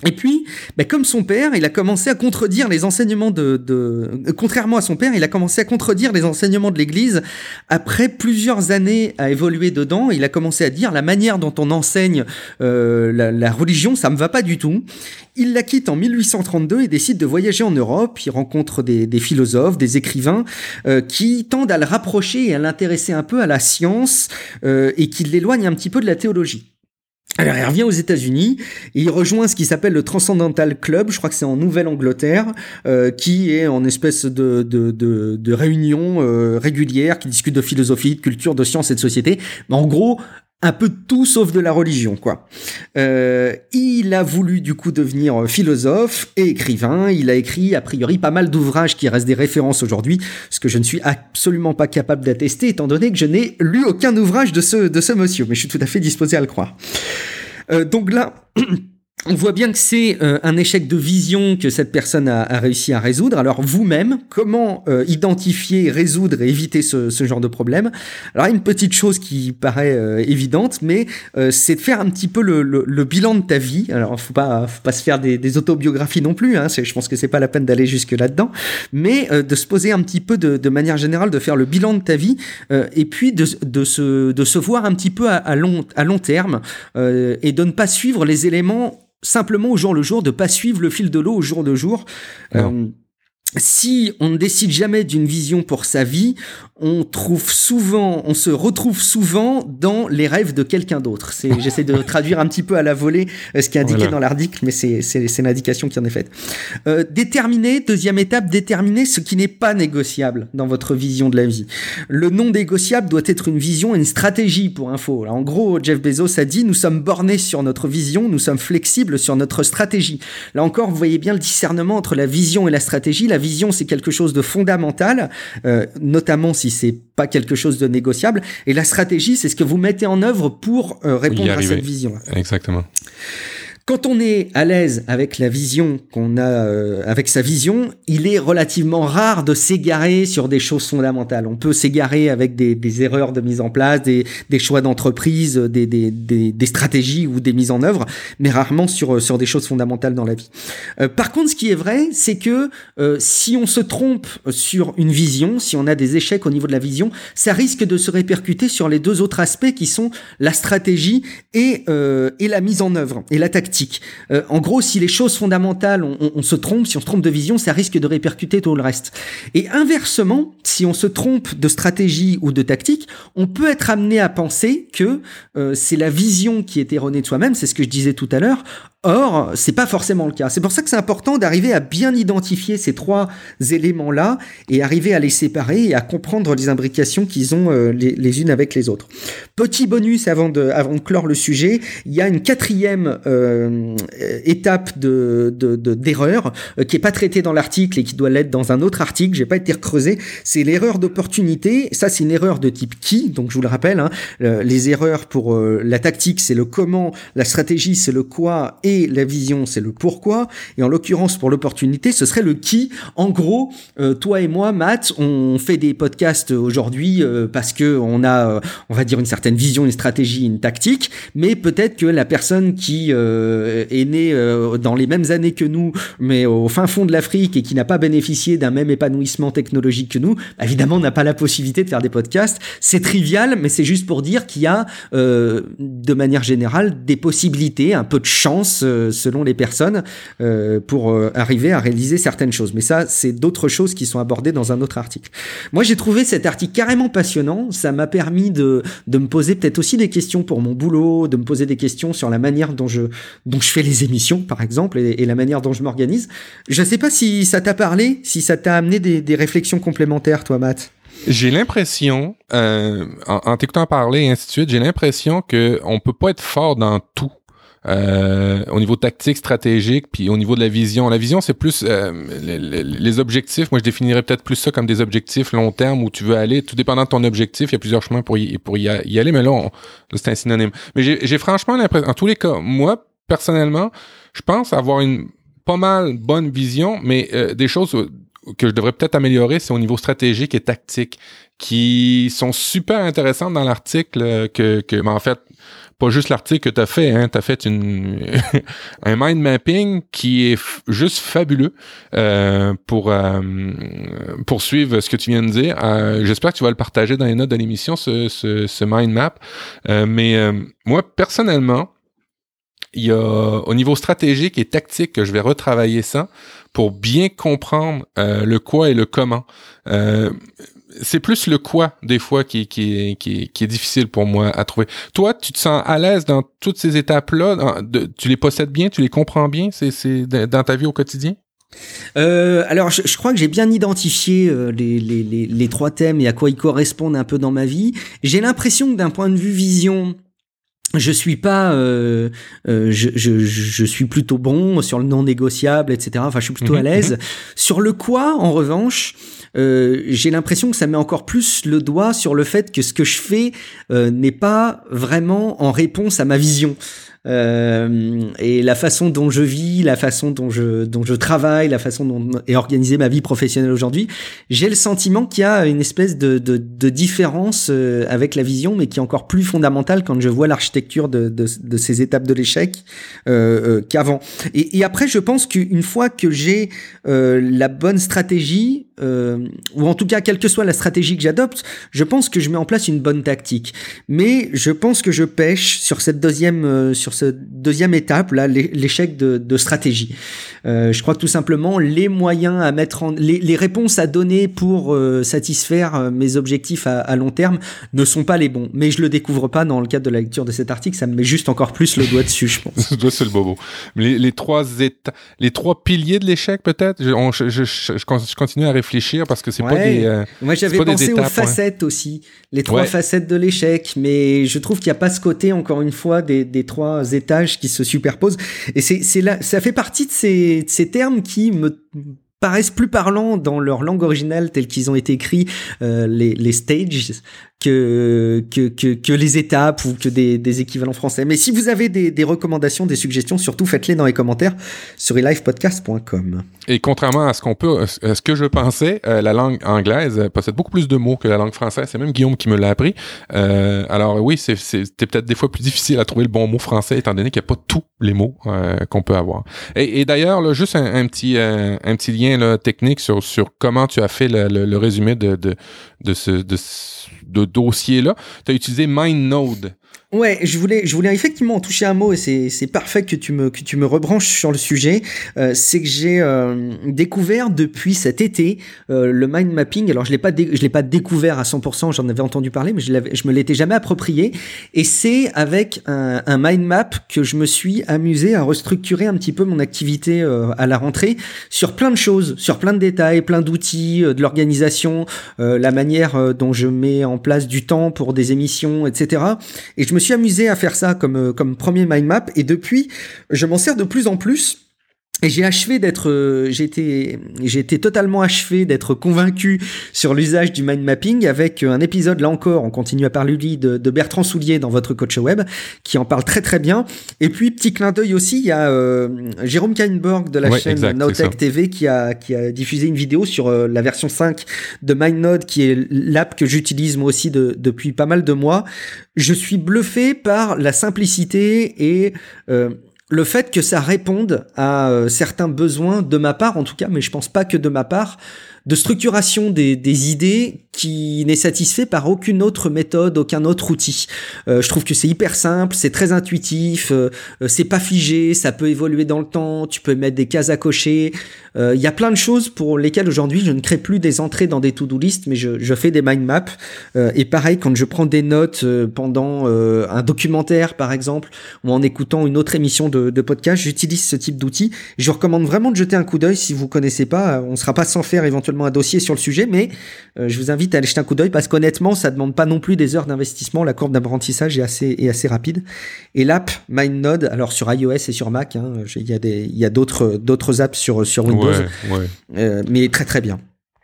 Et puis, ben, comme son père, il a commencé à contredire les enseignements de, de... Contrairement à son père, il a commencé à contredire les enseignements de l'Église. Après plusieurs années à évoluer dedans, il a commencé à dire la manière dont on enseigne euh, la, la religion, ça me va pas du tout. Il la quitte en 1832 et décide de voyager en Europe. Il rencontre des, des philosophes, des écrivains euh, qui tendent à le rapprocher et à l'intéresser un peu à la science euh, et qui l'éloignent un petit peu de la théologie. Alors il revient aux États-Unis il rejoint ce qui s'appelle le Transcendental Club, je crois que c'est en Nouvelle-Angleterre, euh, qui est en espèce de, de, de, de réunion euh, régulière qui discute de philosophie, de culture, de science et de société. Mais en gros, un peu tout sauf de la religion, quoi. Euh, il a voulu du coup devenir philosophe et écrivain. Il a écrit a priori pas mal d'ouvrages qui restent des références aujourd'hui, ce que je ne suis absolument pas capable d'attester étant donné que je n'ai lu aucun ouvrage de ce de ce monsieur, mais je suis tout à fait disposé à le croire. Euh, donc là. on voit bien que c'est euh, un échec de vision que cette personne a, réussi à résoudre. Alors vous-même, comment euh, identifier, résoudre et éviter ce, genre de problème? Alors une petite chose qui paraît euh, évidente, mais c'est de faire un petit peu le, bilan de ta vie. Alors faut pas, faut pas se faire des, autobiographies non plus. Hein, je pense que c'est pas la peine d'aller jusque là-dedans, mais de se poser un petit peu de, de, manière générale, de faire le bilan de ta vie et puis de, de, se, de se voir un petit peu à long, à long terme et de ne pas suivre les éléments simplement au jour le jour, de pas suivre le fil de l'eau au jour le jour. Euh, si on ne décide jamais d'une vision pour sa vie, on trouve souvent, on se retrouve souvent dans les rêves de quelqu'un d'autre. J'essaie de traduire un petit peu à la volée euh, ce qui est indiqué voilà. dans l'article, mais c'est, l'indication qui en est faite. Euh, déterminer, deuxième étape, déterminer ce qui n'est pas négociable dans votre vision de la vie. Le non négociable doit être une vision et une stratégie pour info. en gros, Jeff Bezos a dit, nous sommes bornés sur notre vision, nous sommes flexibles sur notre stratégie. Là encore, vous voyez bien le discernement entre la vision et la stratégie. La vision, c'est quelque chose de fondamental, euh, notamment si c'est pas quelque chose de négociable. Et la stratégie, c'est ce que vous mettez en œuvre pour euh, répondre à cette vision. Exactement. Quand on est à l'aise avec la vision qu'on a, euh, avec sa vision, il est relativement rare de s'égarer sur des choses fondamentales. On peut s'égarer avec des, des, erreurs de mise en place, des, des choix d'entreprise, des, des, stratégies ou des mises en œuvre, mais rarement sur, sur des choses fondamentales dans la vie. Euh, par contre, ce qui est vrai, c'est que euh, si on se trompe sur une vision, si on a des échecs au niveau de la vision, ça risque de se répercuter sur les deux autres aspects qui sont la stratégie et, euh, et la mise en œuvre et la tactique. Euh, en gros, si les choses fondamentales, on, se trompe, si on se trompe de vision, ça risque de répercuter tout le reste. Et inversement, si on se trompe de stratégie ou de tactique, on peut être amené à penser que euh, c'est la vision qui est erronée de soi-même, c'est ce que je disais tout à l'heure, Or, c'est pas forcément le cas. C'est pour ça que c'est important d'arriver à bien identifier ces trois éléments-là et arriver à les séparer et à comprendre les imbrications qu'ils ont euh, les, unes avec les autres. Petit bonus avant de, avant de clore le sujet, il y a une quatrième euh, étape de, de, de d'erreur euh, qui est pas traitée dans l'article et qui doit l'être dans un autre article. J'ai pas été recreusé. C'est l'erreur d'opportunité. Ça, c'est une erreur de type qui. Donc, je vous le rappelle, hein, les erreurs pour la tactique, c'est le comment, la stratégie, c'est le quoi et la vision, c'est le pourquoi, et en l'occurrence pour l'opportunité, ce serait le qui. En gros, euh, toi et moi, Matt, on fait des podcasts aujourd'hui euh, parce que on a, euh, on va dire, une certaine vision, une stratégie, une tactique, mais peut-être que la personne qui est née dans les mêmes années que nous, mais au fin fond de l'Afrique et qui n'a pas bénéficié d'un même épanouissement technologique que nous, bah, évidemment, n'a pas la possibilité de faire des podcasts. C'est trivial, mais c'est juste pour dire qu'il y a, de manière générale, des possibilités, un peu de chance selon les personnes euh, pour euh, arriver à réaliser certaines choses. Mais ça, c'est d'autres choses qui sont abordées dans un autre article. Moi, j'ai trouvé cet article carrément passionnant. Ça m'a permis de, de me poser peut-être aussi des questions pour mon boulot, de me poser des questions sur la manière dont je, dont je fais les émissions, par exemple, et, la manière dont je m'organise. Je ne sais pas si ça t'a parlé, si ça t'a amené des, des réflexions complémentaires, toi, Matt. J'ai l'impression, euh, en, en t'écoutant parler et ainsi de suite, j'ai l'impression que on peut pas être fort dans tout. Euh, au niveau tactique, stratégique, puis au niveau de la vision. La vision, c'est plus euh, les, les, objectifs. Moi, je définirais peut-être plus ça comme des objectifs long terme où tu veux aller. Tout dépendant de ton objectif, il y a plusieurs chemins pour y, pour y, aller, mais là, c'est un synonyme. Mais j'ai franchement l'impression, en tous les cas, moi, personnellement, je pense avoir une pas mal bonne vision, mais euh, des choses que je devrais peut-être améliorer, c'est au niveau stratégique et tactique, qui sont super intéressantes dans l'article que, que en fait, pas juste l'article que tu as fait, hein, tu as fait une, un mind mapping qui est juste fabuleux euh, pour euh, poursuivre ce que tu viens de dire. Euh, J'espère que tu vas le partager dans les notes de l'émission, ce, ce, ce, mind map. Euh, mais euh, moi, personnellement, il y a au niveau stratégique et tactique que je vais retravailler ça pour bien comprendre euh, le quoi et le comment. C'est plus le quoi des fois qui, qui, qui, qui, est difficile pour moi à trouver. Toi, tu te sens à l'aise dans toutes ces étapes-là? Tu les possèdes bien, tu les comprends bien, c'est dans ta vie au quotidien? Euh, alors, je, je, crois que j'ai bien identifié euh, les, les, les, les, trois thèmes et à quoi ils correspondent un peu dans ma vie. J'ai l'impression que d'un point de vue vision, je suis pas, euh, euh, je, je, je, suis plutôt bon sur le non négociable, etc. Enfin, je suis plutôt à mhm, l'aise. Mhm. Sur le quoi, en revanche, euh, j'ai l'impression que ça met encore plus le doigt sur le fait que ce que je fais euh, n'est pas vraiment en réponse à ma vision. Euh, et la façon dont je vis, la façon dont je dont je travaille, la façon dont est organisée ma vie professionnelle aujourd'hui, j'ai le sentiment qu'il y a une espèce de, de, de différence euh, avec la vision, mais qui est encore plus fondamentale quand je vois l'architecture de, de, de, ces étapes de l'échec euh, euh qu'avant. Et, et, après, je pense qu'une fois que j'ai la bonne stratégie, ou en tout cas quelle que soit la stratégie que j'adopte, je pense que je mets en place une bonne tactique. Mais je pense que je pêche sur cette deuxième sur cette deuxième étape, là, l'échec de, de, stratégie. Euh, je crois que tout simplement, les moyens à mettre en, les, les réponses à donner pour euh, satisfaire euh, mes objectifs à, à, long terme ne sont pas les bons. Mais je le découvre pas dans le cadre de la lecture de cet article, ça me met juste encore plus le doigt dessus, je pense. le doigt sur le bobo. Les, les trois états, les trois piliers de l'échec, peut-être? Je, je, je, je, continue à réfléchir parce que c'est pas des. Euh, Moi, j'avais pensé aux facettes aussi, les trois facettes de l'échec, mais je trouve qu'il n'y a pas ce côté, encore une fois, des, des trois étages qui se superposent. Et c'est là, ça fait partie de ces, termes qui me paraissent plus parlants dans leur langue originale tels qu'ils ont été écrits, euh, les, les stages, que, que, que, les étapes ou que des, des, équivalents français. Mais si vous avez des, des recommandations, des suggestions, surtout faites-les dans les commentaires sur elivepodcast.com. Et contrairement à ce qu'on peut, à ce que je pensais, euh, la langue anglaise possède beaucoup plus de mots que la langue française. C'est même Guillaume qui me l'a appris. Euh, alors oui, c'était peut-être des fois plus difficile à trouver le bon mot français étant donné qu'il n'y a pas tous les mots euh, qu'on peut avoir. Et, d'ailleurs, juste un, petit, un petit lien technique sur, sur comment tu as fait le, le, résumé de, de, de ce, de de dossier-là, tu as utilisé MindNode. Ouais, je voulais, je voulais effectivement en toucher un mot et c'est, parfait que tu me, que tu me rebranches sur le sujet. Euh, c'est que j'ai euh, découvert depuis cet été euh, le mind mapping. Alors je l'ai pas, je l'ai pas découvert à 100%, j'en avais entendu parler, mais je, je me l'étais jamais approprié. Et c'est avec un, un mind map que je me suis amusé à restructurer un petit peu mon activité euh, à la rentrée sur plein de choses, sur plein de détails, plein d'outils, euh, de l'organisation, la manière dont je mets en place du temps pour des émissions, etc. Et je me suis amusé à faire ça comme, euh, comme premier mind map. Et depuis, je m'en sers de plus en plus et j'ai achevé d'être, euh, j'ai été totalement achevé d'être convaincu sur l'usage du mind mapping avec un épisode là encore, on continue à parler de, de, Bertrand Soulier dans votre coach web, qui en parle très très bien. Et puis petit clin d'œil aussi, il y a euh, Jérôme Kainborg de la chaîne exact, TV qui a qui a diffusé une vidéo sur euh, la version 5 de MindNode, qui est l'app que j'utilise moi aussi de, depuis pas mal de mois. Je suis bluffé par la simplicité et le fait que ça réponde à euh, certains besoins de ma part en tout cas, mais je pense pas que de ma part, de structuration des, des idées qui n'est satisfait par aucune autre méthode, aucun autre outil. Euh, je trouve que c'est hyper simple, c'est très intuitif, euh, euh, c'est pas figé, ça peut évoluer dans le temps, tu peux mettre des cases à cocher. Il y a plein de choses pour lesquelles aujourd'hui je ne crée plus des entrées dans des to-do list, mais je, je, fais des mind maps. et pareil, quand je prends des notes pendant un documentaire par exemple, ou en écoutant une autre émission de, de podcast, j'utilise ce type d'outil. Je recommande vraiment de jeter un coup d'œil si vous connaissez pas. On sera pas sans faire éventuellement un dossier sur le sujet, mais je vous invite à aller jeter un coup d'œil parce qu'honnêtement, ça demande pas non plus des heures d'investissement. La courbe d'apprentissage est assez, est assez rapide. Et l'app MindNode, alors sur iOS et sur Mac, hein, il y a des, il y a d'autres, d'autres apps sur, sur Windows, euh, mais très très bien.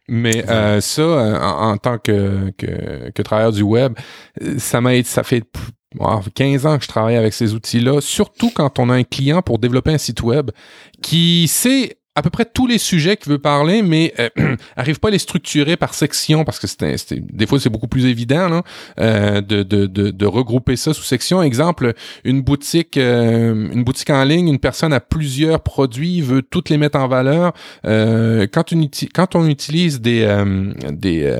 Mais euh, ça, euh, en, tant que, que, que, travailleur du web, ça m'a ça fait 15 ans que je travaille avec ces outils-là, surtout quand on a un client pour développer un site web qui sait à peu près tous les sujets qu'il veut parler, mais euh, arrive pas à les structurer par section parce que c'est des fois c'est beaucoup plus évident là, euh, de, de, de, de, regrouper ça sous section. Exemple, une boutique euh, une boutique en ligne, une personne a plusieurs produits, veut toutes les mettre en valeur. Euh, quand, on quand on utilise des des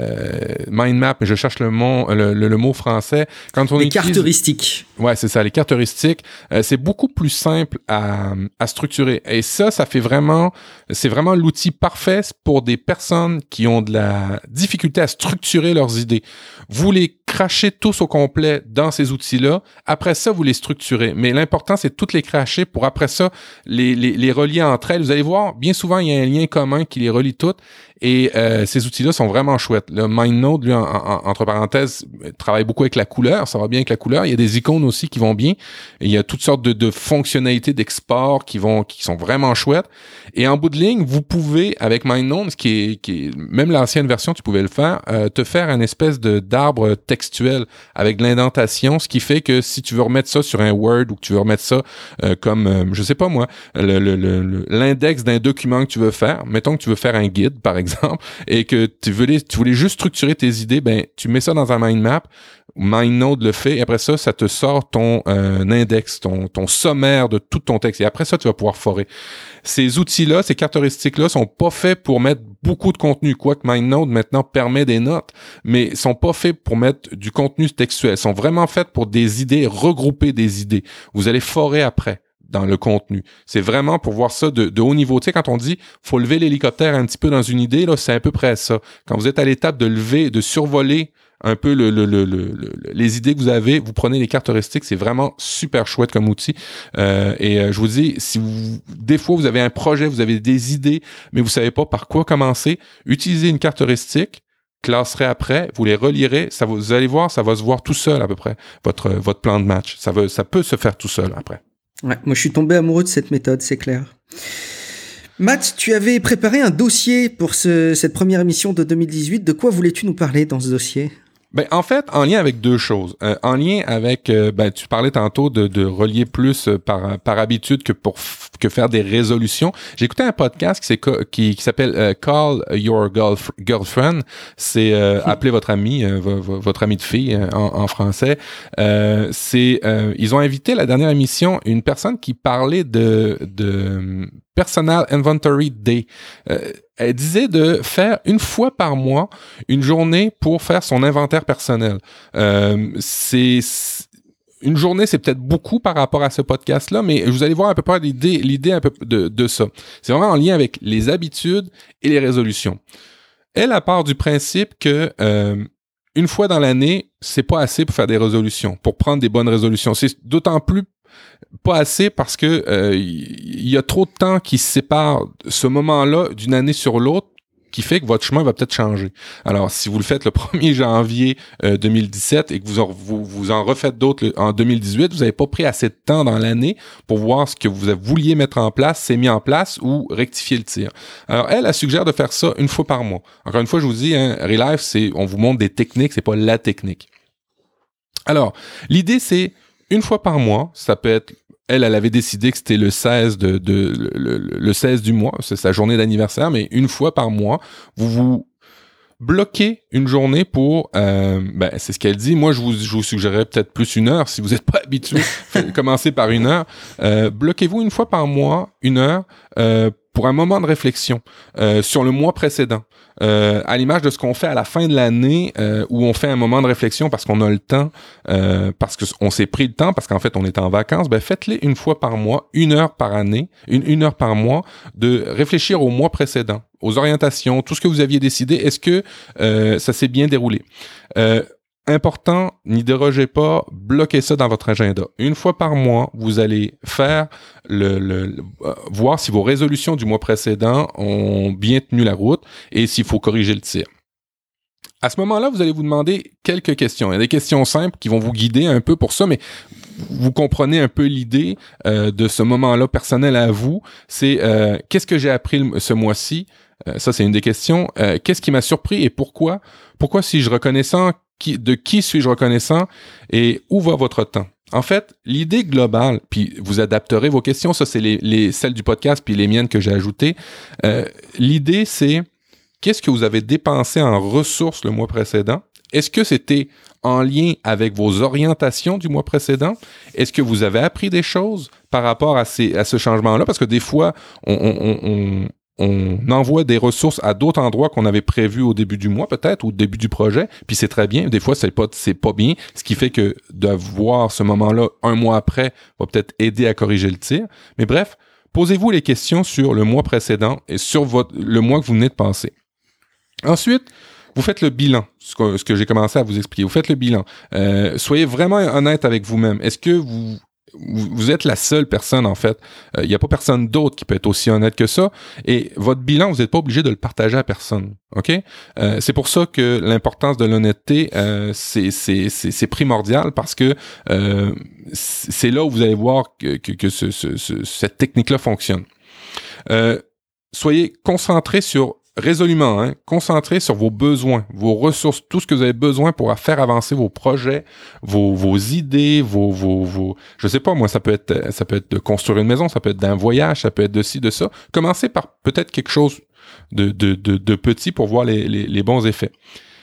mind maps, je cherche le mot le, le, mot français, quand on les utilise, caractéristiques. Ouais, c'est ça, les caractéristiques, c'est beaucoup plus simple à, à structurer. Et ça, ça fait vraiment c'est vraiment l'outil parfait pour des personnes qui ont de la difficulté à structurer leurs idées. Vous les crachez tous au complet dans ces outils-là. Après ça, vous les structurez. Mais l'important, c'est de toutes les cracher pour après ça les, les, relier entre elles. Vous allez voir, bien souvent, il y a un lien commun qui les relie toutes. Et euh, ces outils-là sont vraiment chouettes. Le MindNode, lui, entre parenthèses, travaille beaucoup avec la couleur. Ça va bien avec la couleur. Il y a des icônes aussi qui vont bien. il y a toutes sortes de, de fonctionnalités d'export qui vont, qui sont vraiment chouettes. Et en bout de ligne, vous pouvez, avec MindNode, ce qui est, qui est même l'ancienne version, tu pouvais le faire, euh, te faire une espèce de d'arbre textuel avec de l'indentation, ce qui fait que si tu veux remettre ça sur un Word ou que tu veux remettre ça euh, comme, euh, je sais pas moi, l'index d'un document que tu veux faire, mettons que tu veux faire un guide, par exemple, et que tu voulais, tu voulais juste structurer tes idées, ben, tu mets ça dans un mind map, MindNode le fait, et après ça, ça te sort ton euh, index, ton, ton sommaire de tout ton texte. Et après ça, tu vas pouvoir forer. Ces outils-là, ces caractéristiques-là sont pas faits pour mettre beaucoup de contenu, quoique MindNode maintenant permet des notes, mais sont pas faits pour mettre du contenu textuel. Ils sont vraiment faits pour des idées, regrouper des idées. Vous allez forer après dans le contenu. C'est vraiment pour voir ça de, de haut niveau. Tu sais, quand on dit faut lever l'hélicoptère un petit peu dans une idée, là, c'est à peu près ça. Quand vous êtes à l'étape de lever, de survoler un peu le, le, le, les idées que vous avez, vous prenez les caractéristiques, c'est vraiment super chouette comme outil. Euh, et euh, je vous dis, si vous, des fois vous avez un projet, vous avez des idées, mais vous savez pas par quoi commencer, utilisez une caractéristique, classerez après, vous les relirez, ça vous allez voir, ça va se voir tout seul à peu près votre votre plan de match. Ça veut, ça peut se faire tout seul après. Ouais, moi je suis tombé amoureux de cette méthode, c'est clair. Matt, tu avais préparé un dossier pour ce, cette première émission de 2018. De quoi voulais-tu nous parler dans ce dossier? Ben, en fait, en lien avec deux choses. Euh, en lien avec, euh, ben, tu parlais tantôt de, de relier plus euh, par, par habitude que pour que faire des résolutions. J'ai écouté un podcast qui, qui, qui s'appelle Call Your Girlfriend. C'est hmm. appeler votre ami, votre ami de fille en, en français. c'est, ils ont invité la dernière émission une personne qui parlait de, de Personal Inventory Day. Euh, elle disait de faire une fois par mois une journée pour faire son inventaire personnel. Euh, c'est une journée, c'est peut-être beaucoup par rapport à ce podcast-là, mais vous allez voir à peu près l'idée, l'idée un peu de, de ça. C'est vraiment en lien avec les habitudes et les résolutions. Elle a part du principe que euh, une fois dans l'année, c'est pas assez pour faire des résolutions, pour prendre des bonnes résolutions. C'est d'autant plus pas assez parce que euh, il y, a trop de temps qui sépare ce moment-là d'une année sur l'autre qui fait que votre chemin va peut-être changer. Alors, si vous le faites le 1er janvier 2017 euh, et que vous en, vous, en refaites d'autres en 2018, vous n'avez pas pris assez de temps dans l'année pour voir ce que vous vouliez mettre en place, c'est mis en place ou rectifier le tir. Alors, elle, elle suggère de faire ça une fois par mois. Encore une fois, je vous dis, hein, Relife, c'est, on vous montre des techniques, c'est pas la technique. Alors, l'idée, c'est une fois par mois. Ça peut être elle, elle avait décidé que c'était le 16 de, de le, 16 du mois, c'est sa journée d'anniversaire, mais une fois par mois, vous vous bloquez une journée pour, euh, ben, c'est ce qu'elle dit. Moi, je vous, je vous suggérerais peut-être plus une heure si vous n'êtes pas habitué. commencez par une heure. Euh, bloquez-vous une fois par mois, une heure, euh, pour un moment de réflexion euh, sur le mois précédent, euh, à l'image de ce qu'on fait à la fin de l'année, euh, où on fait un moment de réflexion parce qu'on a le temps, parce qu'on s'est pris le temps, parce qu'en fait on est en vacances, ben faites-les une fois par mois, une heure par année, une, une heure par mois, de réfléchir au mois précédent, aux orientations, tout ce que vous aviez décidé, est-ce que ça s'est bien déroulé? Important, n'y dérogez pas, bloquez ça dans votre agenda. Une fois par mois, vous allez faire le, le, euh, voir si vos résolutions du mois précédent ont bien tenu la route et s'il faut corriger le tir. À ce moment-là, vous allez vous demander quelques questions. Il y a des questions simples qui vont vous guider un peu pour ça, mais vous comprenez un peu l'idée euh, de ce moment-là personnel à vous. C'est euh, qu'est-ce que j'ai appris ce mois-ci? ça, c'est une des questions. qu'est-ce qui m'a surpris et pourquoi? Pourquoi si je reconnais ça de qui suis-je reconnaissant et où va votre temps? En fait, l'idée globale, puis vous adapterez vos questions, ça c'est les, les, celles du podcast puis les miennes que j'ai ajoutées. Euh, l'idée c'est qu'est-ce que vous avez dépensé en ressources le mois précédent? Est-ce que c'était en lien avec vos orientations du mois précédent? Est-ce que vous avez appris des choses par rapport à, ce changement-là? Parce que des fois, on, on envoie des ressources à d'autres endroits qu'on avait prévus au début du mois peut-être ou au début du projet, puis c'est très bien. Des fois, c'est pas c'est pas bien, ce qui fait que de voir ce moment-là un mois après va peut-être aider à corriger le tir. Mais bref, posez-vous les questions sur le mois précédent et sur le mois que vous venez de passer. Ensuite, vous faites le bilan, ce que, ce que j'ai commencé à vous expliquer. Vous faites le bilan. Euh, soyez vraiment honnête avec vous-même. Est-ce que vous vous êtes la seule personne en fait. Il euh, n'y a pas personne d'autre qui peut être aussi honnête que ça. Et votre bilan, vous n'êtes pas obligé de le partager à personne. Ok? Euh, C'est pour ça que l'importance de l'honnêteté, euh, c'est primordial parce que c'est là où vous allez voir que, que, que ce, ce, cette technique-là fonctionne. soyez concentré sur résolument, hein, concentrez sur vos besoins, vos ressources, tout ce que vous avez besoin pour faire avancer vos projets, vos, idées, vos, vos, vos, je sais pas, moi, ça peut être, ça peut être de construire une maison, ça peut être d'un voyage, ça peut être de ci, de ça. Commencez par peut-être quelque chose de, petit pour voir les bons effets.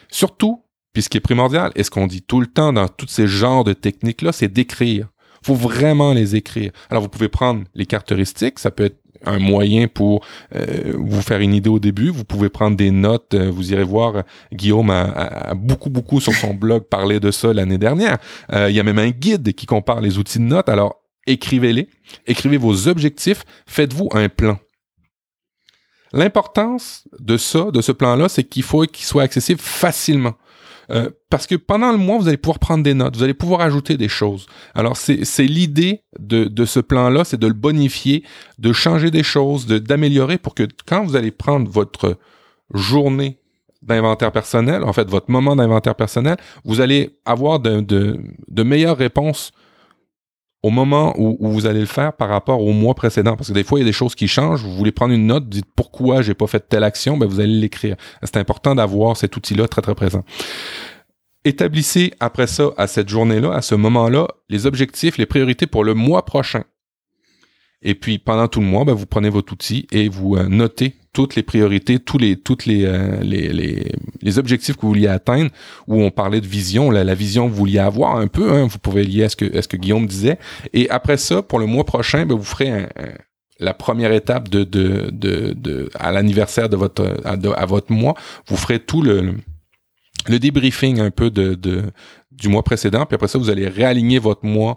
Surtout, puis ce qui est primordial, et ce qu'on dit tout le temps dans tous ces genres de techniques-là, c'est d'écrire faut vraiment les écrire. Alors vous pouvez prendre les caractéristiques, ça peut être un moyen pour euh, vous faire une idée au début. Vous pouvez prendre des notes. Euh, vous irez voir, Guillaume a, beaucoup, beaucoup sur son blog parlé de ça l'année dernière. Euh, il y a même un guide qui compare les outils de notes. Alors, écrivez-les. Écrivez vos objectifs. Faites-vous un plan. L'importance de ça, de ce plan-là, c'est qu'il faut qu'il soit accessible facilement. Euh, parce que pendant le mois, vous allez pouvoir prendre des notes, vous allez pouvoir ajouter des choses. Alors, c'est l'idée de, ce plan-là, c'est de le bonifier, de changer des choses, de d'améliorer pour que quand vous allez prendre votre journée d'inventaire personnel, en fait, votre moment d'inventaire personnel, vous allez avoir de meilleures réponses au moment où, vous allez le faire par rapport au mois précédent? Parce que des fois, il y a des choses qui changent. Vous voulez prendre une note, dites pourquoi j'ai pas fait telle action, ben vous allez l'écrire. C'est important d'avoir cet outil-là très, très présent. Établissez après ça, à cette journée-là, à ce moment-là, les objectifs, les priorités pour le mois prochain. Et puis pendant tout le mois, ben, vous prenez votre outil et vous euh, notez toutes les priorités, tous les, toutes les, euh, les, les, les, objectifs que vous vouliez atteindre, où on parlait de vision, la, la vision que vous vouliez avoir un peu, hein, vous pouvez lier à ce que, ce que Guillaume disait. Et après ça, pour le mois prochain, ben, vous ferez la première étape de, de, de, de à l'anniversaire de votre à, à, votre mois, vous ferez tout le, le débriefing un peu de, de du mois précédent, puis après ça, vous allez réaligner votre mois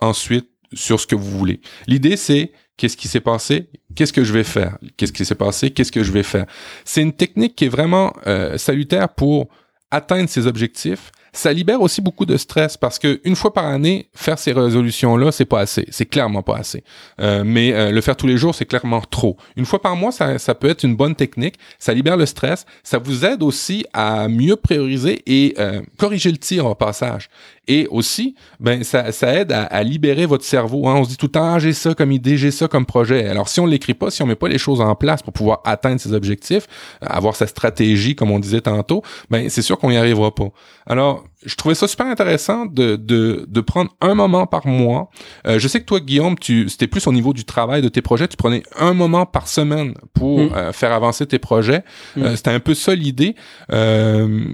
ensuite sur ce que vous voulez. L'idée, c'est qu'est-ce qui s'est passé, qu'est-ce que je vais faire, qu'est-ce qui s'est passé, qu'est-ce que je vais faire? C'est une technique qui est vraiment euh, salutaire pour atteindre ses objectifs, ça libère aussi beaucoup de stress parce que une fois par année, faire ces résolutions-là, c'est pas assez. C'est clairement pas assez. Euh, mais euh, le faire tous les jours, c'est clairement trop. Une fois par mois, ça, ça, peut être une bonne technique. Ça libère le stress. Ça vous aide aussi à mieux prioriser et euh, corriger le tir au passage. Et aussi, ben ça, ça aide à, à, libérer votre cerveau. Hein. On se dit tout le temps, ah, j'ai ça comme idée, j'ai ça comme projet. Alors si on l'écrit pas, si on met pas les choses en place pour pouvoir atteindre ses objectifs, avoir sa stratégie, comme on disait tantôt, ben c'est sûr qu'on y arrivera pas. Alors je trouvais ça super intéressant de, de, de prendre un moment par mois. Euh, je sais que toi, Guillaume, tu c'était plus au niveau du travail de tes projets. Tu prenais un moment par semaine pour mm. euh, faire avancer tes projets. Mm. Euh, c'était un peu ça l'idée. Euh,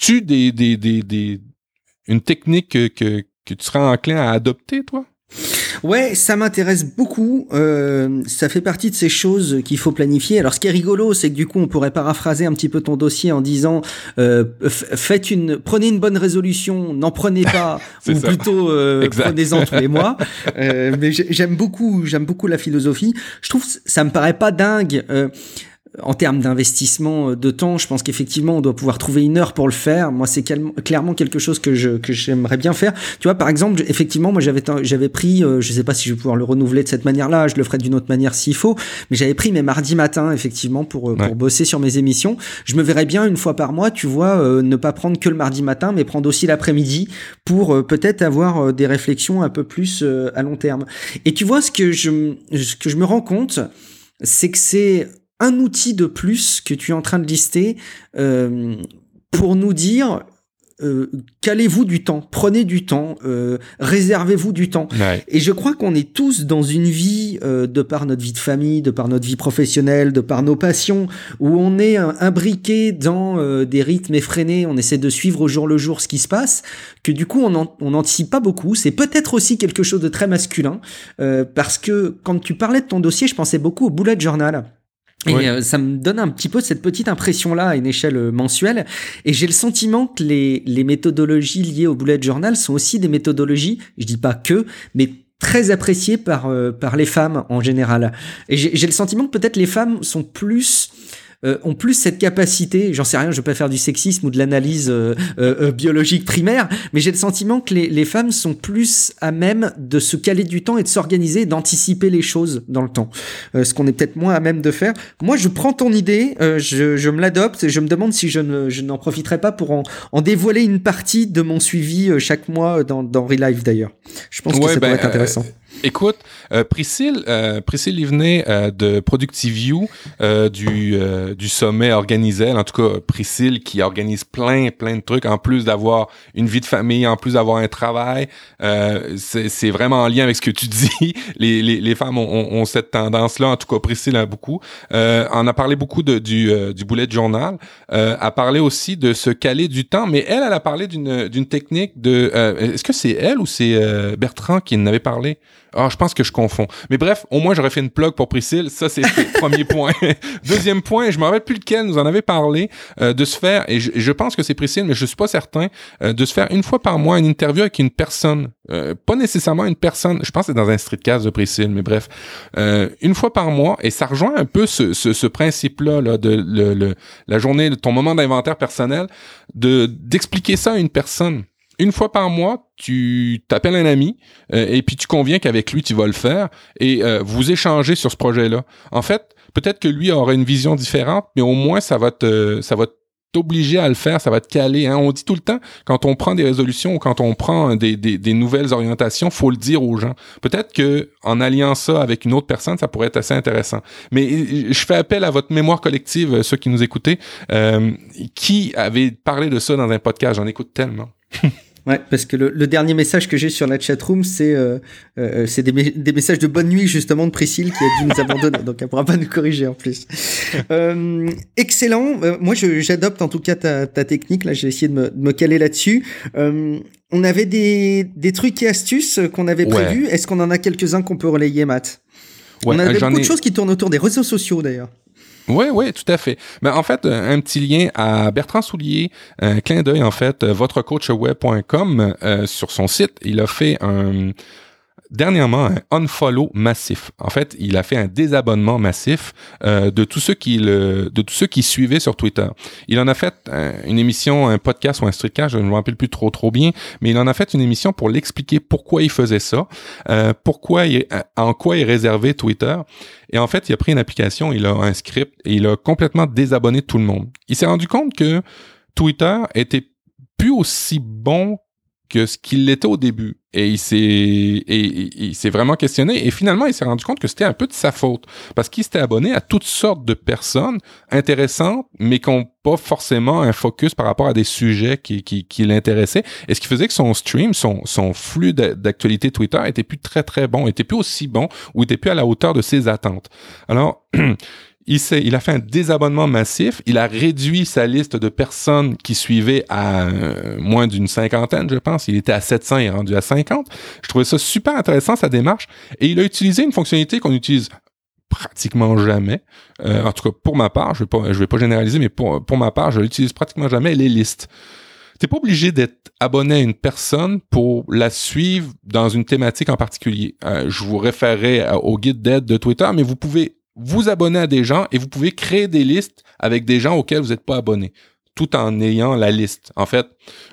tu des, des, des, des, une technique que, que, que tu serais enclin à adopter, toi? Ouais, ça m'intéresse beaucoup. Euh, ça fait partie de ces choses qu'il faut planifier. Alors, ce qui est rigolo, c'est que du coup, on pourrait paraphraser un petit peu ton dossier en disant euh, faites une, prenez une bonne résolution, n'en prenez pas, ou plutôt euh, prenez-en tous les mois. Euh, mais j'aime beaucoup, j'aime beaucoup la philosophie. Je trouve ça me paraît pas dingue. Euh, en termes d'investissement euh, de temps, je pense qu'effectivement, on doit pouvoir trouver une heure pour le faire. Moi, c'est clairement quelque chose que je que j'aimerais bien faire. Tu vois, par exemple, effectivement, moi, j'avais j'avais pris, euh, je sais pas si je vais pouvoir le renouveler de cette manière-là. Je le ferai d'une autre manière s'il faut, mais j'avais pris mes mardis matins, effectivement, pour euh, pour bosser sur mes émissions. Je me verrais bien une fois par mois, tu vois, ne pas prendre que le mardi matin, mais prendre aussi l'après-midi pour peut-être avoir des réflexions un peu plus à long terme. Et tu vois, ce que je ce que je me rends compte, c'est que c'est un outil de plus que tu es en train de lister euh, pour nous dire euh, calez-vous du temps, prenez du temps, euh, réservez-vous du temps. Et je crois qu'on est tous dans une vie, euh, de par notre vie de famille, de par notre vie professionnelle, de par nos passions, où on est imbriqué dans des rythmes effrénés, on essaie de suivre au jour le jour ce qui se passe, que du coup on n'anticipe pas beaucoup. C'est peut-être aussi quelque chose de très masculin, parce que quand tu parlais de ton dossier, je pensais beaucoup au bullet journal. Et euh, ça me donne un petit peu cette petite impression-là à une échelle euh, mensuelle. Et j'ai le sentiment que les, les méthodologies liées au bullet journal sont aussi des méthodologies, je dis pas que, mais très appréciées par, euh, par les femmes en général. Et j'ai le sentiment que peut-être les femmes sont plus euh, ont plus cette capacité, j'en sais rien, je vais pas faire du sexisme ou de l'analyse euh, euh, biologique primaire, mais j'ai le sentiment que les, les, femmes sont plus à même de se caler du temps et de s'organiser, d'anticiper les choses dans le temps, ce qu'on est peut-être moins à même de faire. Moi, je prends ton idée, je, je, me l'adopte et je me demande si je, ne, je n'en profiterai pas pour en, en, dévoiler une partie de mon suivi chaque mois dans, dans Relive d'ailleurs. Je pense que ça pourrait être ben, intéressant. Écoute, euh, Priscille, euh, Priscille Livnet euh, de ProductiveView euh, du, euh, du sommet organisé, en tout cas Priscille qui organise plein, plein de trucs, en plus d'avoir une vie de famille, en plus d'avoir un travail. c'est vraiment en lien avec ce que tu dis. Les, les, femmes ont, cette tendance-là, en tout cas Priscille a beaucoup. on a parlé beaucoup de, du, du bullet journal, a parlé aussi de se caler du temps, mais elle, elle a parlé d'une technique de... Est-ce que c'est elle ou c'est Bertrand qui en avait parlé? Ah, je pense que je confonds. Mais bref, au moins j'aurais fait une plug pour Priscille. Ça, c'est le premier point. Deuxième point, je me rappelle plus lequel nous en avait parlé, euh, de se faire, et je, pense que c'est Priscille, mais je suis pas certain, euh, de se faire une fois par mois une interview avec une personne. Euh, pas nécessairement une personne, je pense que c'est dans un streetcast de Priscille, mais bref. une fois par mois, et ça rejoint un peu ce, ce, ce principe-là là, de le, la journée, ton moment d'inventaire personnel, de d'expliquer ça à une personne une fois par mois, tu t'appelles un ami euh, et puis tu conviens qu'avec lui tu vas le faire et euh, vous échangez sur ce projet-là. En fait, peut-être que lui aura une vision différente, mais au moins ça va te ça va t'obliger à le faire, ça va te caler. Hein. On dit tout le temps quand on prend des résolutions ou quand on prend des, des, des nouvelles orientations, faut le dire aux gens. Peut-être que en alliant ça avec une autre personne, ça pourrait être assez intéressant. Mais euh, je fais appel à votre mémoire collective, ceux qui nous écoutez, qui avait parlé de ça dans un podcast? J'en écoute tellement. Ouais, parce que le, le dernier message que j'ai sur la chatroom, c'est euh, euh, c'est des, des, messages de bonne nuit justement de Priscille qui a dû nous abandonner, donc elle pourra pas nous corriger en plus. Euh, excellent. Euh, moi, j'adopte en tout cas ta, ta technique. Là, j'ai essayé de me, de me caler là-dessus. Euh, on avait des, des trucs et astuces qu'on avait prévus. Est-ce qu'on en a quelques-uns qu'on peut relayer, Matt? Ouais, On a beaucoup de choses qui tournent autour des réseaux sociaux d'ailleurs. Oui, oui, tout à fait. Mais en fait, un petit lien à Bertrand Soulier, un clin d'œil en fait, votrecoachweb.com euh, sur son site, il a fait un dernièrement un unfollow massif. En fait, il a fait un désabonnement massif euh, de tous ceux qui le, de tous ceux qui suivaient sur Twitter. Il en a fait une émission, un podcast ou un streetcast, je ne me rappelle plus trop trop bien, mais il en a fait une émission pour l'expliquer pourquoi il faisait ça, euh, pourquoi il, en quoi il réservait Twitter. Et en fait, il a pris une application, il a un script et il a complètement désabonné tout le monde. Il s'est rendu compte que Twitter était plus aussi bon que ce qu'il était au début. Et il s'est, et, il vraiment questionné. Et finalement, il s'est rendu compte que c'était un peu de sa faute. Parce qu'il s'était abonné à toutes sortes de personnes intéressantes, mais qui n'ont pas forcément un focus par rapport à des sujets qui, qui, qui l'intéressaient. Et ce qui faisait que son stream, son, son flux d'actualité Twitter était plus très, très bon, était plus aussi bon, ou était plus à la hauteur de ses attentes. Alors, il, il a fait un désabonnement massif. Il a réduit sa liste de personnes qui suivaient à euh, moins d'une cinquantaine, je pense. Il était à 700, il est rendu à 50. Je trouvais ça super intéressant, sa démarche. Et il a utilisé une fonctionnalité qu'on utilise pratiquement jamais. Euh, en tout cas, pour ma part, je vais pas, je vais pas généraliser, mais pour, pour ma part, je l'utilise pratiquement jamais, les listes. T'es pas obligé d'être abonné à une personne pour la suivre dans une thématique en particulier. Euh, je vous référerai au guide d'aide de Twitter, mais vous pouvez vous abonner à des gens et vous pouvez créer des listes avec des gens auxquels vous n'êtes pas abonné tout en ayant la liste. En fait,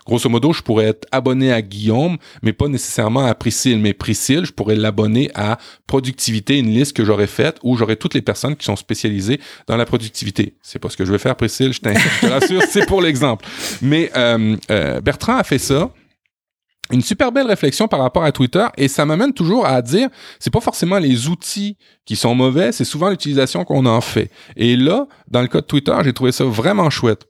grosso modo, je pourrais être abonné à Guillaume, mais pas nécessairement à Priscille. Mais Priscille, je pourrais l'abonner à Productivité, une liste que j'aurais faite où j'aurais toutes les personnes qui sont spécialisées dans la productivité. C'est pas ce que je vais faire, Priscille, je, te rassure, c'est pour l'exemple. Mais euh, euh, Bertrand a fait ça une super belle réflexion par rapport à Twitter et ça m'amène toujours à dire c'est pas forcément les outils qui sont mauvais, c'est souvent l'utilisation qu'on en fait. Et là, dans le cas de Twitter, j'ai trouvé ça vraiment chouette.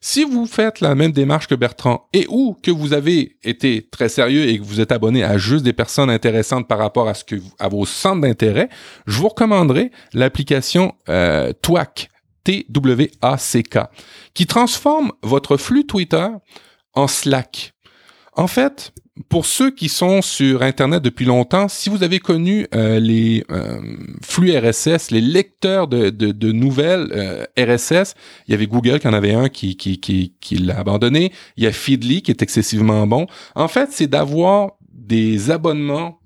Si vous faites la même démarche que Bertrand et ou que vous avez été très sérieux et que vous êtes abonné à juste des personnes intéressantes par rapport à ce que à vos centres d'intérêt, je vous recommanderai l'application euh, Twac, T-W-A-C-K, qui transforme votre flux Twitter en Slack. En fait, pour ceux qui sont sur Internet depuis longtemps, si vous avez connu euh, les euh, flux RSS, les lecteurs de, de, nouvelles euh, RSS, il y avait Google qui en avait un qui, qui, qui, qui l'a abandonné. Il y a Feedly qui est excessivement bon. En fait, c'est d'avoir des abonnements.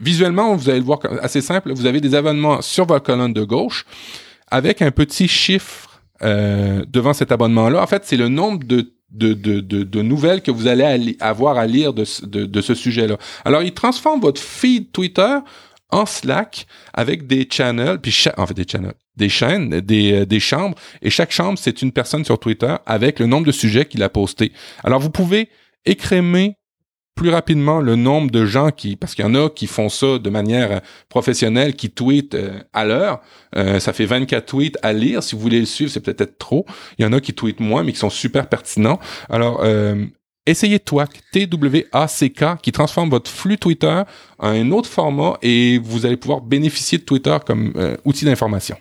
visuellement, vous allez le voir assez simple. Vous avez des abonnements sur votre colonne de gauche avec un petit chiffre devant cet abonnement-là. En fait, c'est le nombre de de, nouvelles que vous allez avoir à lire de, ce sujet-là. Alors, il transforme votre feed Twitter en Slack avec des channels, puis en fait des channels, des chaînes, des, euh, des chambres, et chaque chambre, c'est une personne sur Twitter avec le nombre de sujets qu'il a posté. Alors, vous pouvez écrémer plus rapidement le nombre de gens qui, parce qu'il y en a qui font ça de manière euh, professionnelle, qui tweetent euh, à l'heure. Euh, ça fait 24 tweets à lire. Si vous voulez le suivre, c'est peut-être trop. Il y en a qui tweetent moins, mais qui sont super pertinents. Alors, essayez TWAC, T-W-A-C-K, qui transforme votre flux Twitter en un autre format et vous allez pouvoir bénéficier de Twitter comme outil d'information.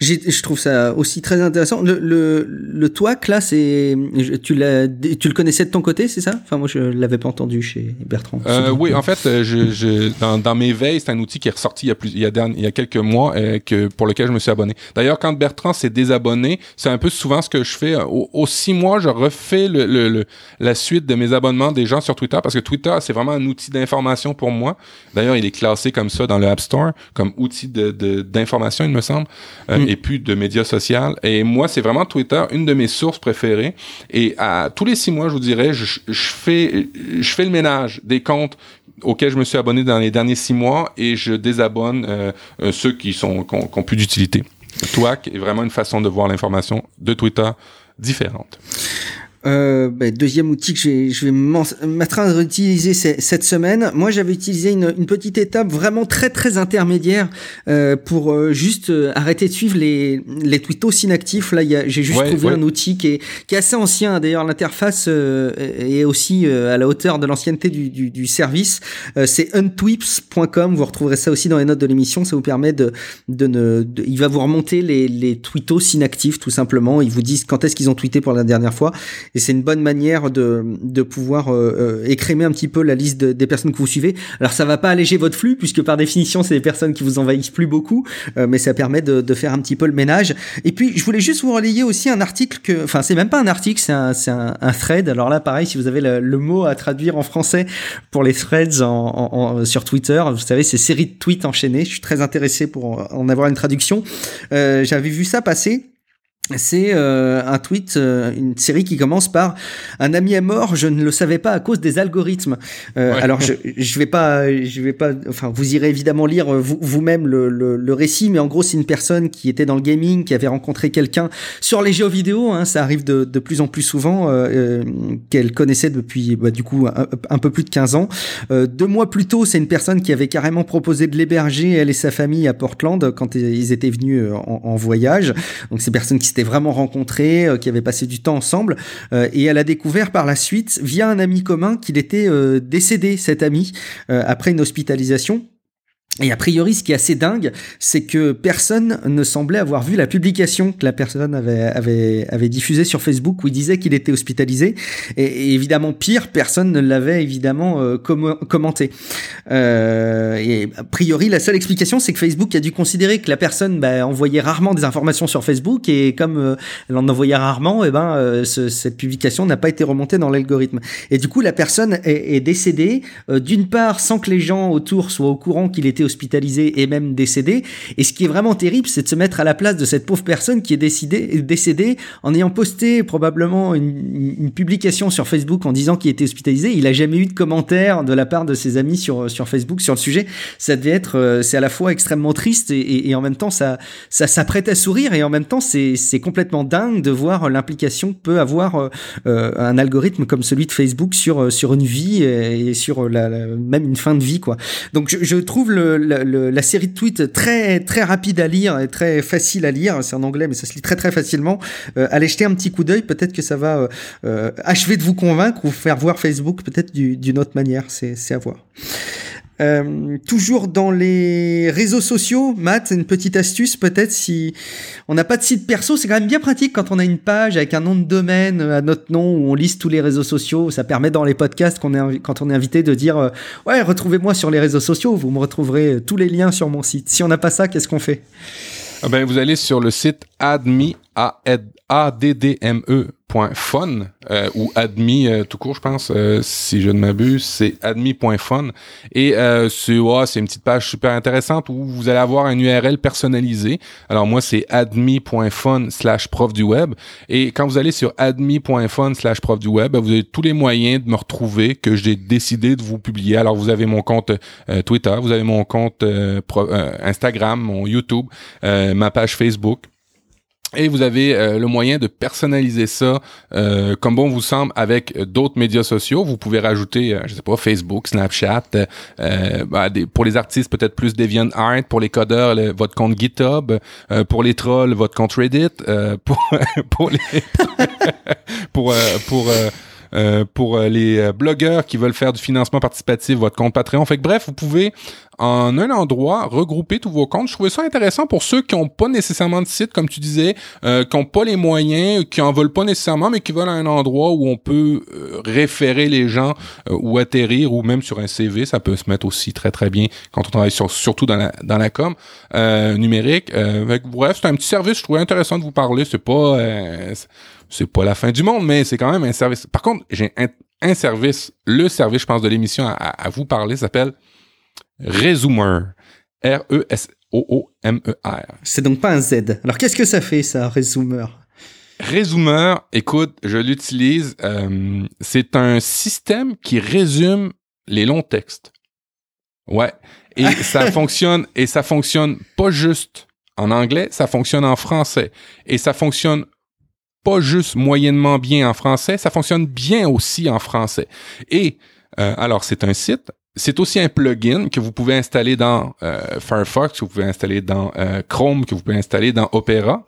Je trouve ça aussi très intéressant. Le, le, le TWAC, là, tu l'as, tu le connaissais de ton côté, c'est ça? Enfin, moi, je l'avais pas entendu chez Bertrand. Euh, oui, en fait, euh, je, je, dans, dans mes veilles, c'est un outil qui est ressorti il y a, plus, il y a, il y a quelques mois euh, que, pour lequel je me suis abonné. D'ailleurs, quand Bertrand s'est désabonné, c'est un peu souvent ce que je fais. Au, six mois, je refais le, le, la suite de mes abonnements des gens sur Twitter parce que Twitter, c'est vraiment un outil d'information pour moi. D'ailleurs, il est classé comme ça dans le App Store, comme outil de, d'information, il me semble. Euh, mm. et puis de médias sociaux. Et moi, c'est vraiment Twitter, une de mes sources préférées. Et à tous les six mois, je vous dirais, je, fais, je fais le ménage des comptes auxquels je me suis abonné dans les derniers six mois et je désabonne euh, euh, ceux qui sont qui ont, plus d'utilité. Twac est vraiment une façon de voir l'information de Twitter différente. Euh, bah, deuxième outil que je vais, je vais à utiliser cette semaine. Moi, j'avais utilisé une, une, petite étape vraiment très très intermédiaire euh, pour euh, juste euh, arrêter de suivre les, les tweetos inactifs. Là, j'ai juste trouvé un outil qui est, qui est assez ancien. D'ailleurs, l'interface euh, est aussi à la hauteur de l'ancienneté du, du, du, service. C'est untweeps.com. Vous retrouverez ça aussi dans les notes de l'émission. Ça vous permet de, de ne, il va vous remonter les, les tweetos inactifs tout simplement. Ils vous disent quand est-ce qu'ils ont tweeté pour la dernière fois et c'est une bonne manière de, de pouvoir euh, euh, écrémer un petit peu la liste des personnes que vous suivez. Alors ça va pas alléger votre flux puisque par définition c'est des personnes qui vous envahissent plus beaucoup, euh, mais ça permet de, de, faire un petit peu le ménage. Et puis je voulais juste vous relayer aussi un article que, enfin c'est même pas un article, c'est un, un, un, thread. Alors là pareil, si vous avez le, mot à traduire en français pour les threads en, sur Twitter, vous savez ces séries de tweets enchaînés. Je suis très intéressé pour en avoir une traduction. J'avais vu ça passer c'est euh, un tweet, euh, une série qui commence par un ami est mort, je ne le savais pas à cause des algorithmes. Euh, alors je, je vais pas, je vais pas, enfin vous irez évidemment lire vous-même le, le, le, récit, mais en gros c'est une personne qui était dans le gaming, qui avait rencontré quelqu'un sur les jeux vidéo, hein, ça arrive de, de, plus en plus souvent, qu'elle connaissait depuis bah, du coup un, peu plus de 15 ans. deux mois plus tôt, c'est une personne qui avait carrément proposé de l'héberger elle et sa famille à Portland quand ils étaient venus en, en voyage. Donc ces personnes qui s'étaient vraiment rencontrés, euh, qui avaient passé du temps ensemble, euh, et elle a découvert par la suite, via un ami commun, qu'il était euh, décédé, cet ami, après une hospitalisation. Et a priori, ce qui est assez dingue, c'est que personne ne semblait avoir vu la publication que la personne avait, diffusée sur Facebook où il disait qu'il était hospitalisé. Et, évidemment, pire, personne ne l'avait évidemment euh, commenté. Euh, et a priori, la seule explication, c'est que Facebook a dû considérer que la personne bah, envoyait rarement des informations sur Facebook et comme euh, elle en envoyait rarement, et eh ben cette publication n'a pas été remontée dans l'algorithme. Et du coup, la personne est, est décédée d'une part sans que les gens autour soient au courant qu'il était hospitalisé et même décédé. Et ce qui est vraiment terrible, c'est de se mettre à la place de cette pauvre personne qui est décidée, décédée en ayant posté probablement une, publication sur Facebook en disant qu'il était hospitalisé. Il a jamais eu de commentaires de la part de ses amis sur, sur Facebook sur le sujet. Ça devait être, euh, c'est à la fois extrêmement triste et, en même temps ça, ça s'apprête à sourire et en même temps c'est, complètement dingue de voir l'implication que peut avoir euh, euh, un algorithme comme celui de Facebook sur, sur une vie et sur la, même une fin de vie quoi. Donc je trouve le, la série de tweets très très rapide à lire et très facile à lire. C'est en anglais, mais ça se lit très très facilement. allez jeter un petit coup d'œil. Peut-être que ça va achever de vous convaincre ou faire voir Facebook peut-être d'une autre manière. C'est à voir. Euh, toujours dans les réseaux sociaux, Matt, une petite astuce peut-être si on n'a pas de site perso, c'est quand même bien pratique quand on a une page avec un nom de domaine à notre nom où on liste tous les réseaux sociaux. Ça permet dans les podcasts quand on est invité de dire euh, ouais retrouvez-moi sur les réseaux sociaux, vous me retrouverez tous les liens sur mon site. Si on n'a pas ça, qu'est-ce qu'on fait? Ah ben, vous allez sur le site admi a d d m e .fun euh, ou admis euh, tout court je pense euh, si je ne m'abuse c'est admis.fun et c'est c'est une petite page super intéressante où vous allez avoir un URL personnalisé. Alors moi c'est admis.fun slash prof du web. Et quand vous allez sur admis.fun slash prof du web vous avez tous les moyens de me retrouver que j'ai décidé de vous publier. Alors vous avez mon compte Twitter vous avez mon compte Instagram mon YouTube ma page Facebook et vous avez euh, le moyen de personnaliser ça euh, comme bon vous semble avec d'autres médias sociaux. Vous pouvez rajouter, euh, je sais pas, Facebook, Snapchat. Bah, des, pour les artistes, peut-être plus DeviantArt. Pour les codeurs, votre compte GitHub. pour les trolls, votre compte Reddit. pour pour les pour pour euh, pour euh, les euh, blogueurs qui veulent faire du financement participatif, votre compte Patreon. Fait que bref, vous pouvez en un endroit regrouper tous vos comptes. Je trouvais ça intéressant pour ceux qui n'ont pas nécessairement de site, comme tu disais, euh, qui n'ont pas les moyens, qui en veulent pas nécessairement, mais qui veulent un endroit où on peut référer les gens ou atterrir, ou même sur un CV, ça peut se mettre aussi très très bien quand on travaille sur, surtout dans la, dans la com numérique. bref, c'est un petit service, je trouvais intéressant de vous parler. C'est pas c'est pas la fin du monde, mais c'est quand même un service. Par contre, j'ai un, service, le service, je pense, de l'émission à, vous parler, s'appelle Resumer. R-E-S-O-O-M-E-R. C'est donc pas un Z. Alors qu'est-ce que ça fait, ça, Resumer? Resumer, écoute, je l'utilise. Euh, c'est un système qui résume les longs textes. Ouais. Et ça fonctionne, et ça fonctionne pas juste en anglais, ça fonctionne en français. Et ça fonctionne pas juste moyennement bien en français, ça fonctionne bien aussi en français. Et euh, alors, c'est un site. C'est aussi un plugin que vous pouvez installer dans euh, Firefox, que vous pouvez installer dans euh, Chrome, que vous pouvez installer dans Opera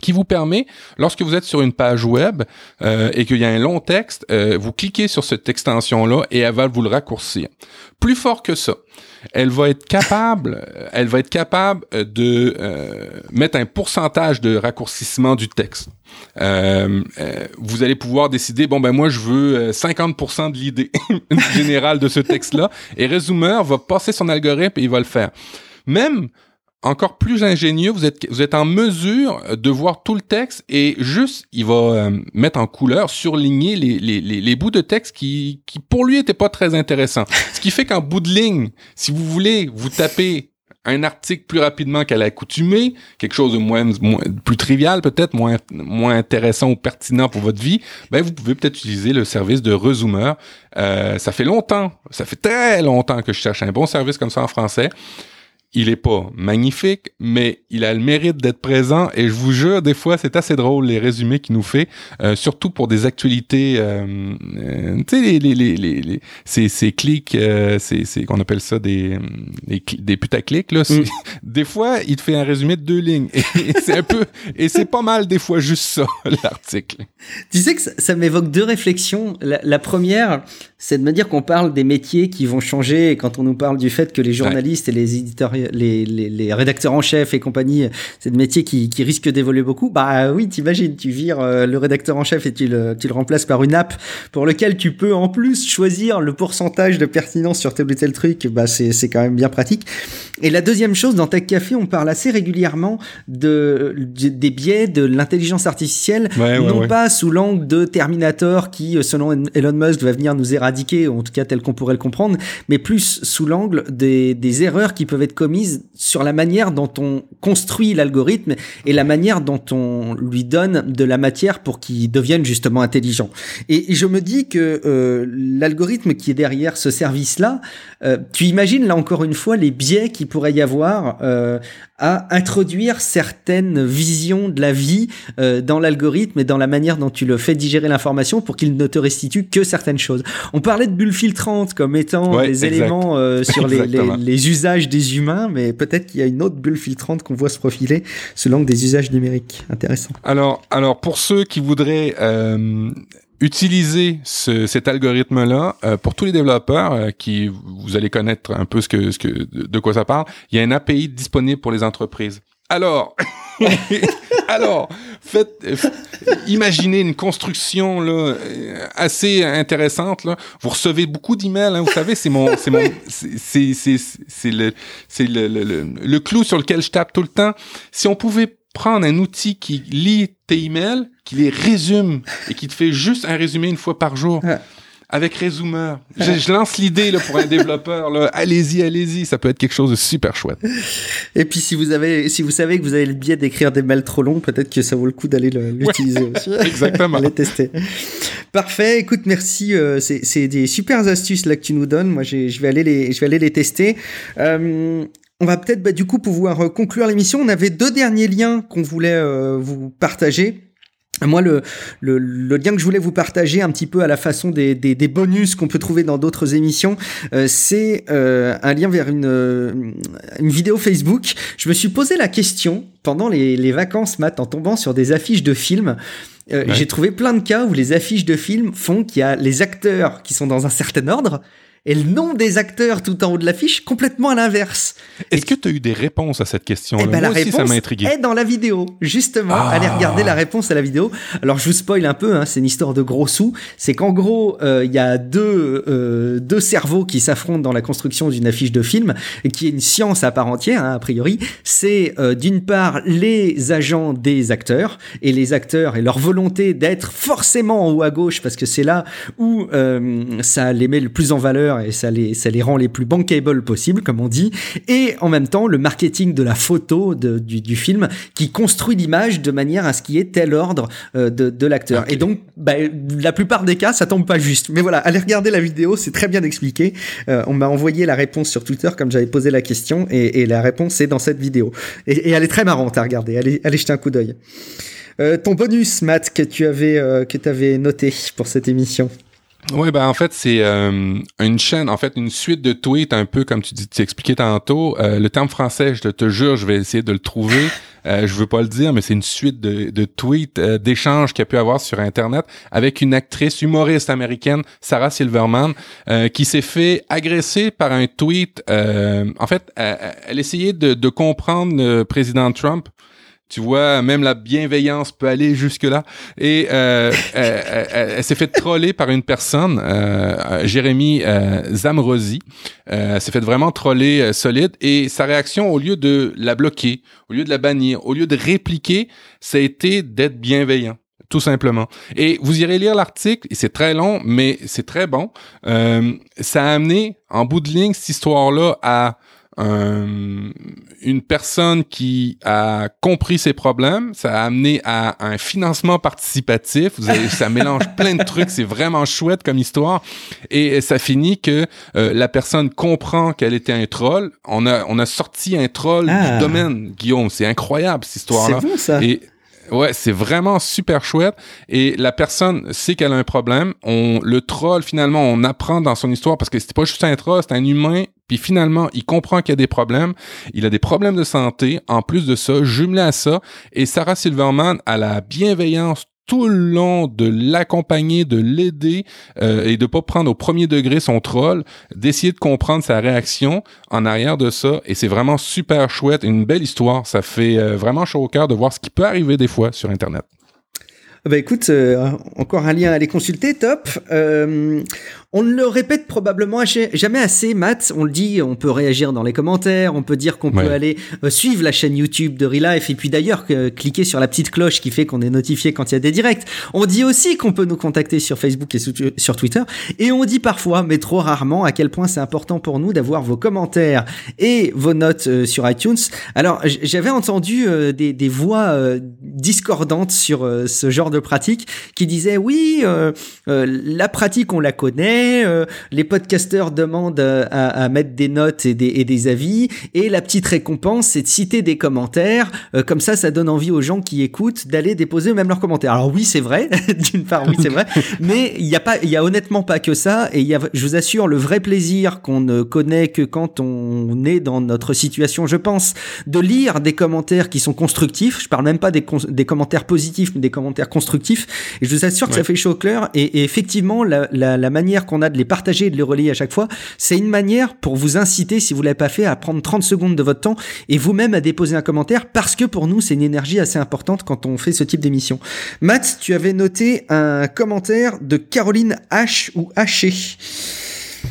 qui vous permet, lorsque vous êtes sur une page web et qu'il y a un long texte, vous cliquez sur cette extension-là et elle va vous le raccourcir. Plus fort que ça, elle va être capable, elle va être capable de mettre un pourcentage de raccourcissement du texte. Euh, euh, vous allez pouvoir décider, bon ben moi je veux 50% euh, de l'idée générale de ce texte-là, et Resumer va passer son algorithme et il va le faire. Même encore plus ingénieux, vous êtes, vous êtes en mesure de voir tout le texte et juste, il va mettre en couleur, surligner les, les, les, les, bouts de texte qui, qui pour lui n'étaient pas très intéressants. Ce qui fait qu'en bout de ligne, si vous voulez vous taper un article plus rapidement qu'à l'accoutumée, quelque chose de moins, plus trivial peut-être, moins, moins intéressant ou pertinent pour votre vie, ben vous pouvez peut-être utiliser le service de Resumer. Euh, ça fait longtemps, ça fait très longtemps que je cherche un bon service comme ça en français il est pas magnifique, mais il a le mérite d'être présent. Et je vous jure, des fois, c'est assez drôle les résumés qu'il nous fait, euh, surtout pour des actualités. Euh, euh, tu sais, les, les, les, les, ces, ces clics, c'est qu'on appelle ça des des, putaclics là. Mm. Des fois, il te fait un résumé de deux lignes. Et, c'est un peu et c'est pas mal des fois juste ça l'article. Tu sais que ça, m'évoque deux réflexions. La, la première, c'est de me dire qu'on parle des métiers qui vont changer. Et quand on nous parle du fait que les journalistes et les éditeurs les, les, les, rédacteurs en chef et compagnie, c'est des métiers qui, qui risquent d'évoluer beaucoup. Bah oui, t'imagines, tu vires euh, le rédacteur en chef et tu le, tu le remplaces par une app pour lequel tu peux en plus choisir le pourcentage de pertinence sur tel ou tel truc. Bah c'est, c'est quand même bien pratique. Et la deuxième chose, dans Tech Café, on parle assez régulièrement de, des biais de l'intelligence artificielle, non pas sous l'angle de Terminator qui, euh, selon Elon Musk, va venir nous éradiquer, ou en tout cas tel qu'on pourrait le comprendre, mais plus sous l'angle des, des erreurs qui peuvent être commises sur la manière dont on construit l'algorithme et la manière dont on lui donne de la matière pour qu'il devienne justement intelligent. Et, je me dis que euh, l'algorithme qui est derrière ce service-là, euh, tu imagines là encore une fois les biais qu'il pourrait y avoir euh, à introduire certaines visions de la vie euh, dans l'algorithme et dans la manière dont tu le fais digérer l'information pour qu'il ne te restitue que certaines choses. On parlait de bulles filtrantes comme étant des éléments euh, sur les, les, les, usages des humains, mais peut-être qu'il y a une autre bulle filtrante qu'on voit se profiler selon des usages numériques. Intéressant. Alors, alors pour ceux qui voudraient euh, utiliser ce, cet algorithme-là euh, pour tous les développeurs euh, qui vous allez connaître un peu ce que, ce que de quoi ça parle. Il y a un API disponible pour les entreprises. Alors, alors, faites, imaginez une construction là assez intéressante là. Vous recevez beaucoup d'emails, hein, vous savez, c'est mon, c'est mon, c'est c'est c'est le, c'est le, le, le clou sur lequel je tape tout le temps. Si on pouvait prendre un outil qui lit tes emails, qui les résume et qui te fait juste un résumé une fois par jour. Avec Resumer. Je, lance l'idée pour un développeur. Allez-y, allez-y. Ça peut être quelque chose de super chouette. Et puis si vous avez, si vous savez que vous avez le biais d'écrire des mails trop longs, peut-être que ça vaut le coup d'aller l'utiliser aussi. Exactement. Aller tester. Parfait. Écoute, merci. Euh, c'est des super astuces là que tu nous donnes. Moi, je vais aller les, je vais aller les tester. Euh, on va peut-être bah, du coup pouvoir euh, conclure l'émission. On avait deux derniers liens qu'on voulait euh, vous partager. Moi, le, le, lien que je voulais vous partager un petit peu à la façon des, des, des bonus qu'on peut trouver dans d'autres émissions, euh, c'est un lien vers une, une vidéo Facebook. Je me suis posé la question pendant les, les vacances, Matt, en tombant sur des affiches de films. J'ai trouvé plein de cas où les affiches de films font qu'il y a les acteurs qui sont dans un certain ordre et le nom des acteurs tout en haut de l'affiche complètement à l'inverse. Est-ce que tu as eu des réponses à cette question eh ben, La réponse ça m'a intrigué. est dans la vidéo, justement. Ah. Allez regarder la réponse à la vidéo. Alors je vous spoil un peu, hein, c'est une histoire de gros sous. C'est qu'en gros, euh, il y a deux, euh, deux cerveaux qui s'affrontent dans la construction d'une affiche de film, qui est une science à part entière, hein, a priori. C'est euh, d'une part les agents des acteurs, et les acteurs et leur volonté d'être forcément en haut à gauche, parce que c'est là où ça les met le plus en valeur et ça les, ça les rend les plus bankable possible, comme on dit. Et en même temps, le marketing de la photo de, du, du, film qui construit l'image de manière à ce qu'il y ait tel ordre euh, de, de l'acteur. Et donc, bah, la plupart des cas, ça tombe pas juste. Mais voilà, allez regarder la vidéo, c'est très bien expliqué. Euh, on m'a envoyé la réponse sur Twitter comme j'avais posé la question et, et, la réponse est dans cette vidéo. Et, et, elle est très marrante à regarder. Allez, allez jeter un coup d'œil. Euh, ton bonus, Matt, que tu avais, euh, que avais noté pour cette émission. Oui, ben en fait, c'est euh, une chaîne, en fait, une suite de tweets, un peu comme tu, dis, tu expliquais tantôt. Euh, le terme français, je te jure, je vais essayer de le trouver. Euh, je veux pas le dire, mais c'est une suite de, de tweets, euh, d'échanges qu'il y a pu avoir sur Internet avec une actrice humoriste américaine, Sarah Silverman, qui s'est fait agresser par un tweet. en fait, elle essayait de, de comprendre le président Trump tu vois, même la bienveillance peut aller jusque-là. Et euh, elle, s'est fait troller par une personne, euh, Jérémy euh, Zamrosi. Euh, s'est fait vraiment troller euh, solide. Et sa réaction, au lieu de la bloquer, au lieu de la bannir, au lieu de répliquer, ça a été d'être bienveillant tout simplement. Et vous irez lire l'article, et c'est très long, mais c'est très bon. Euh, ça a amené, en bout de ligne, cette histoire-là à euh, une personne qui a compris ses problèmes, ça a amené à un financement participatif. Vous avez, ça mélange plein de trucs, c'est vraiment chouette comme histoire. Et ça finit que euh, la personne comprend qu'elle était un troll. On a, on a sorti un troll du ah. domaine, Guillaume. C'est incroyable cette histoire-là. C'est bon ça. Et, Ouais, c'est vraiment super chouette. Et la personne sait qu'elle a un problème. On le troll finalement, on apprend dans son histoire parce que c'était pas juste un troll, c'est un humain. Puis finalement, il comprend qu'il y a des problèmes. Il a des problèmes de santé. En plus de ça, jumelé à ça. Et Sarah Silverman a la bienveillance tout le long de l'accompagner, de l'aider euh, et de pas prendre au premier degré son troll, d'essayer de comprendre sa réaction en arrière de ça. Et c'est vraiment super chouette, une belle histoire. Ça fait euh, vraiment chaud au cœur de voir ce qui peut arriver des fois sur Internet. Bah écoute, euh, encore un lien à aller consulter, top. On ne le répète probablement jamais assez, Matt. On le dit, on peut réagir dans les commentaires, on peut dire qu'on peut aller euh, suivre la chaîne YouTube de Relife et puis d'ailleurs cliquer sur la petite cloche qui fait qu'on est notifié quand il y a des directs. On dit aussi qu'on peut nous contacter sur Facebook et sur Twitter et on dit parfois, mais trop rarement, à quel point c'est important pour nous d'avoir vos commentaires et vos notes euh, sur iTunes. Alors j'avais entendu euh, des, des, voix discordantes sur ce genre de pratique qui disaient oui, la pratique on la connaît euh, les podcasteurs demandent euh, à, mettre des notes et des, avis, et la petite récompense, c'est de citer des commentaires. Euh, comme ça, ça donne envie aux gens qui écoutent d'aller déposer même leurs commentaires. Alors oui, c'est vrai, d'une part, oui, c'est vrai, mais il n'y a pas, il y a honnêtement pas que ça, et il y a, je vous assure, le vrai plaisir qu'on ne connaît que quand on est dans notre situation, je pense, de lire des commentaires qui sont constructifs. Je parle même pas des, des commentaires positifs, mais des commentaires constructifs. Et je vous assure que ça fait chaud au cœur. Et, effectivement, la, la, la manière qu'on a de les partager et de les relayer à chaque fois, c'est une manière pour vous inciter, si vous l'avez pas fait, à prendre 30 secondes de votre temps et vous-même à déposer un commentaire parce que pour nous, c'est une énergie assez importante quand on fait ce type d'émission. Matt, tu avais noté un commentaire de Caroline H ou Haché.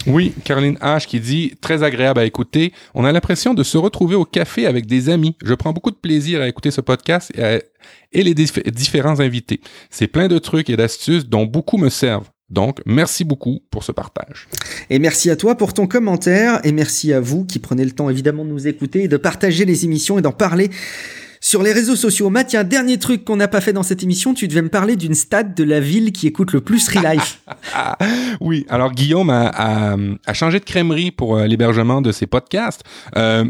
Oui, Caroline H qui dit très agréable à écouter. On a l'impression de se retrouver au café avec des amis. Je prends beaucoup de plaisir à écouter ce podcast et les différents invités. C'est plein de trucs et d'astuces dont beaucoup me servent. Donc, merci beaucoup pour ce partage. Et merci à toi pour ton commentaire et merci à vous qui prenez le temps évidemment de nous écouter et de partager les émissions et d'en parler sur les réseaux sociaux. Un dernier truc qu'on n'a pas fait dans cette émission. Tu devais me parler d'une stade de la ville qui écoute le plus Relife. oui, alors Guillaume a, changé de crèmerie pour euh, l'hébergement de ses podcasts. Euh,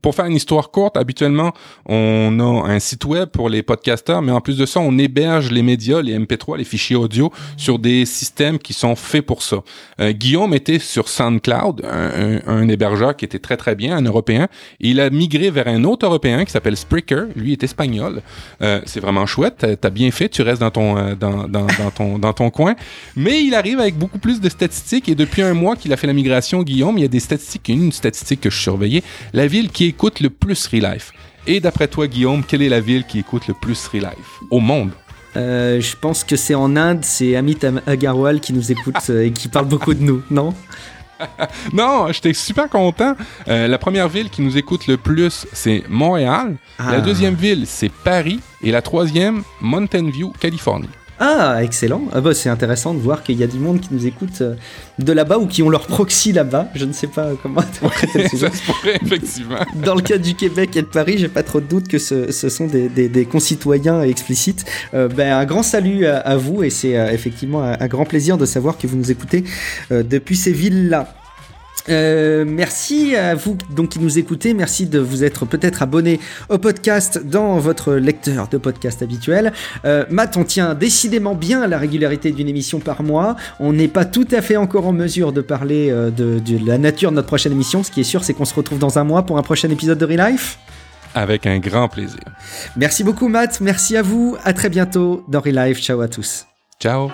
pour faire une histoire courte, habituellement, on a un site web pour les podcasteurs, mais en plus de ça, on héberge les médias, les MP3, les fichiers audio sur des systèmes qui sont faits pour ça. Euh, Guillaume était sur SoundCloud, un, un, hébergeur qui était très très bien, un Européen. il a migré vers un autre Européen qui s'appelle Spreaker lui est espagnol. Euh, c'est vraiment chouette. T'as bien fait. Tu restes dans ton, euh, dans, dans, ton, dans ton coin. Mais il arrive avec beaucoup plus de statistiques. Et depuis un mois qu'il a fait la migration, Guillaume, il y a des statistiques. Une statistique que je surveillais. La ville qui écoute le plus Relife. Et d'après toi, Guillaume, quelle est la ville qui écoute le plus Relife au monde? Euh, je pense que c'est en Inde, c'est Amit Agarwal qui nous écoute et qui parle beaucoup de nous, non? non, j'étais super content. Euh, la première ville qui nous écoute le plus, c'est Montréal. La ah. deuxième ville, c'est Paris. Et la troisième, Mountain View, Californie. Ah, excellent. Ah bah, c'est intéressant de voir qu'il y a du monde qui nous écoute euh, de là-bas ou qui ont leur proxy là-bas. Je ne sais pas comment interpréter ça se pourrait, effectivement. Dans le cas du Québec et de Paris, j'ai pas trop de doute que ce, sont des, concitoyens explicites. Euh, ben, un grand salut à, vous et c'est effectivement un, grand plaisir de savoir que vous nous écoutez depuis ces villes-là. Euh, merci à vous donc qui nous écoutez. Merci de vous être peut-être abonné au podcast dans votre lecteur de podcast habituel. Euh, Matt, on tient décidément bien à la régularité d'une émission par mois. On n'est pas tout à fait encore en mesure de parler euh, de, de, la nature de notre prochaine émission. Ce qui est sûr, c'est qu'on se retrouve dans un mois pour un prochain épisode de Relife. Avec un grand plaisir. Merci beaucoup, Matt. Merci à vous. À très bientôt dans Relife. Ciao à tous. Ciao.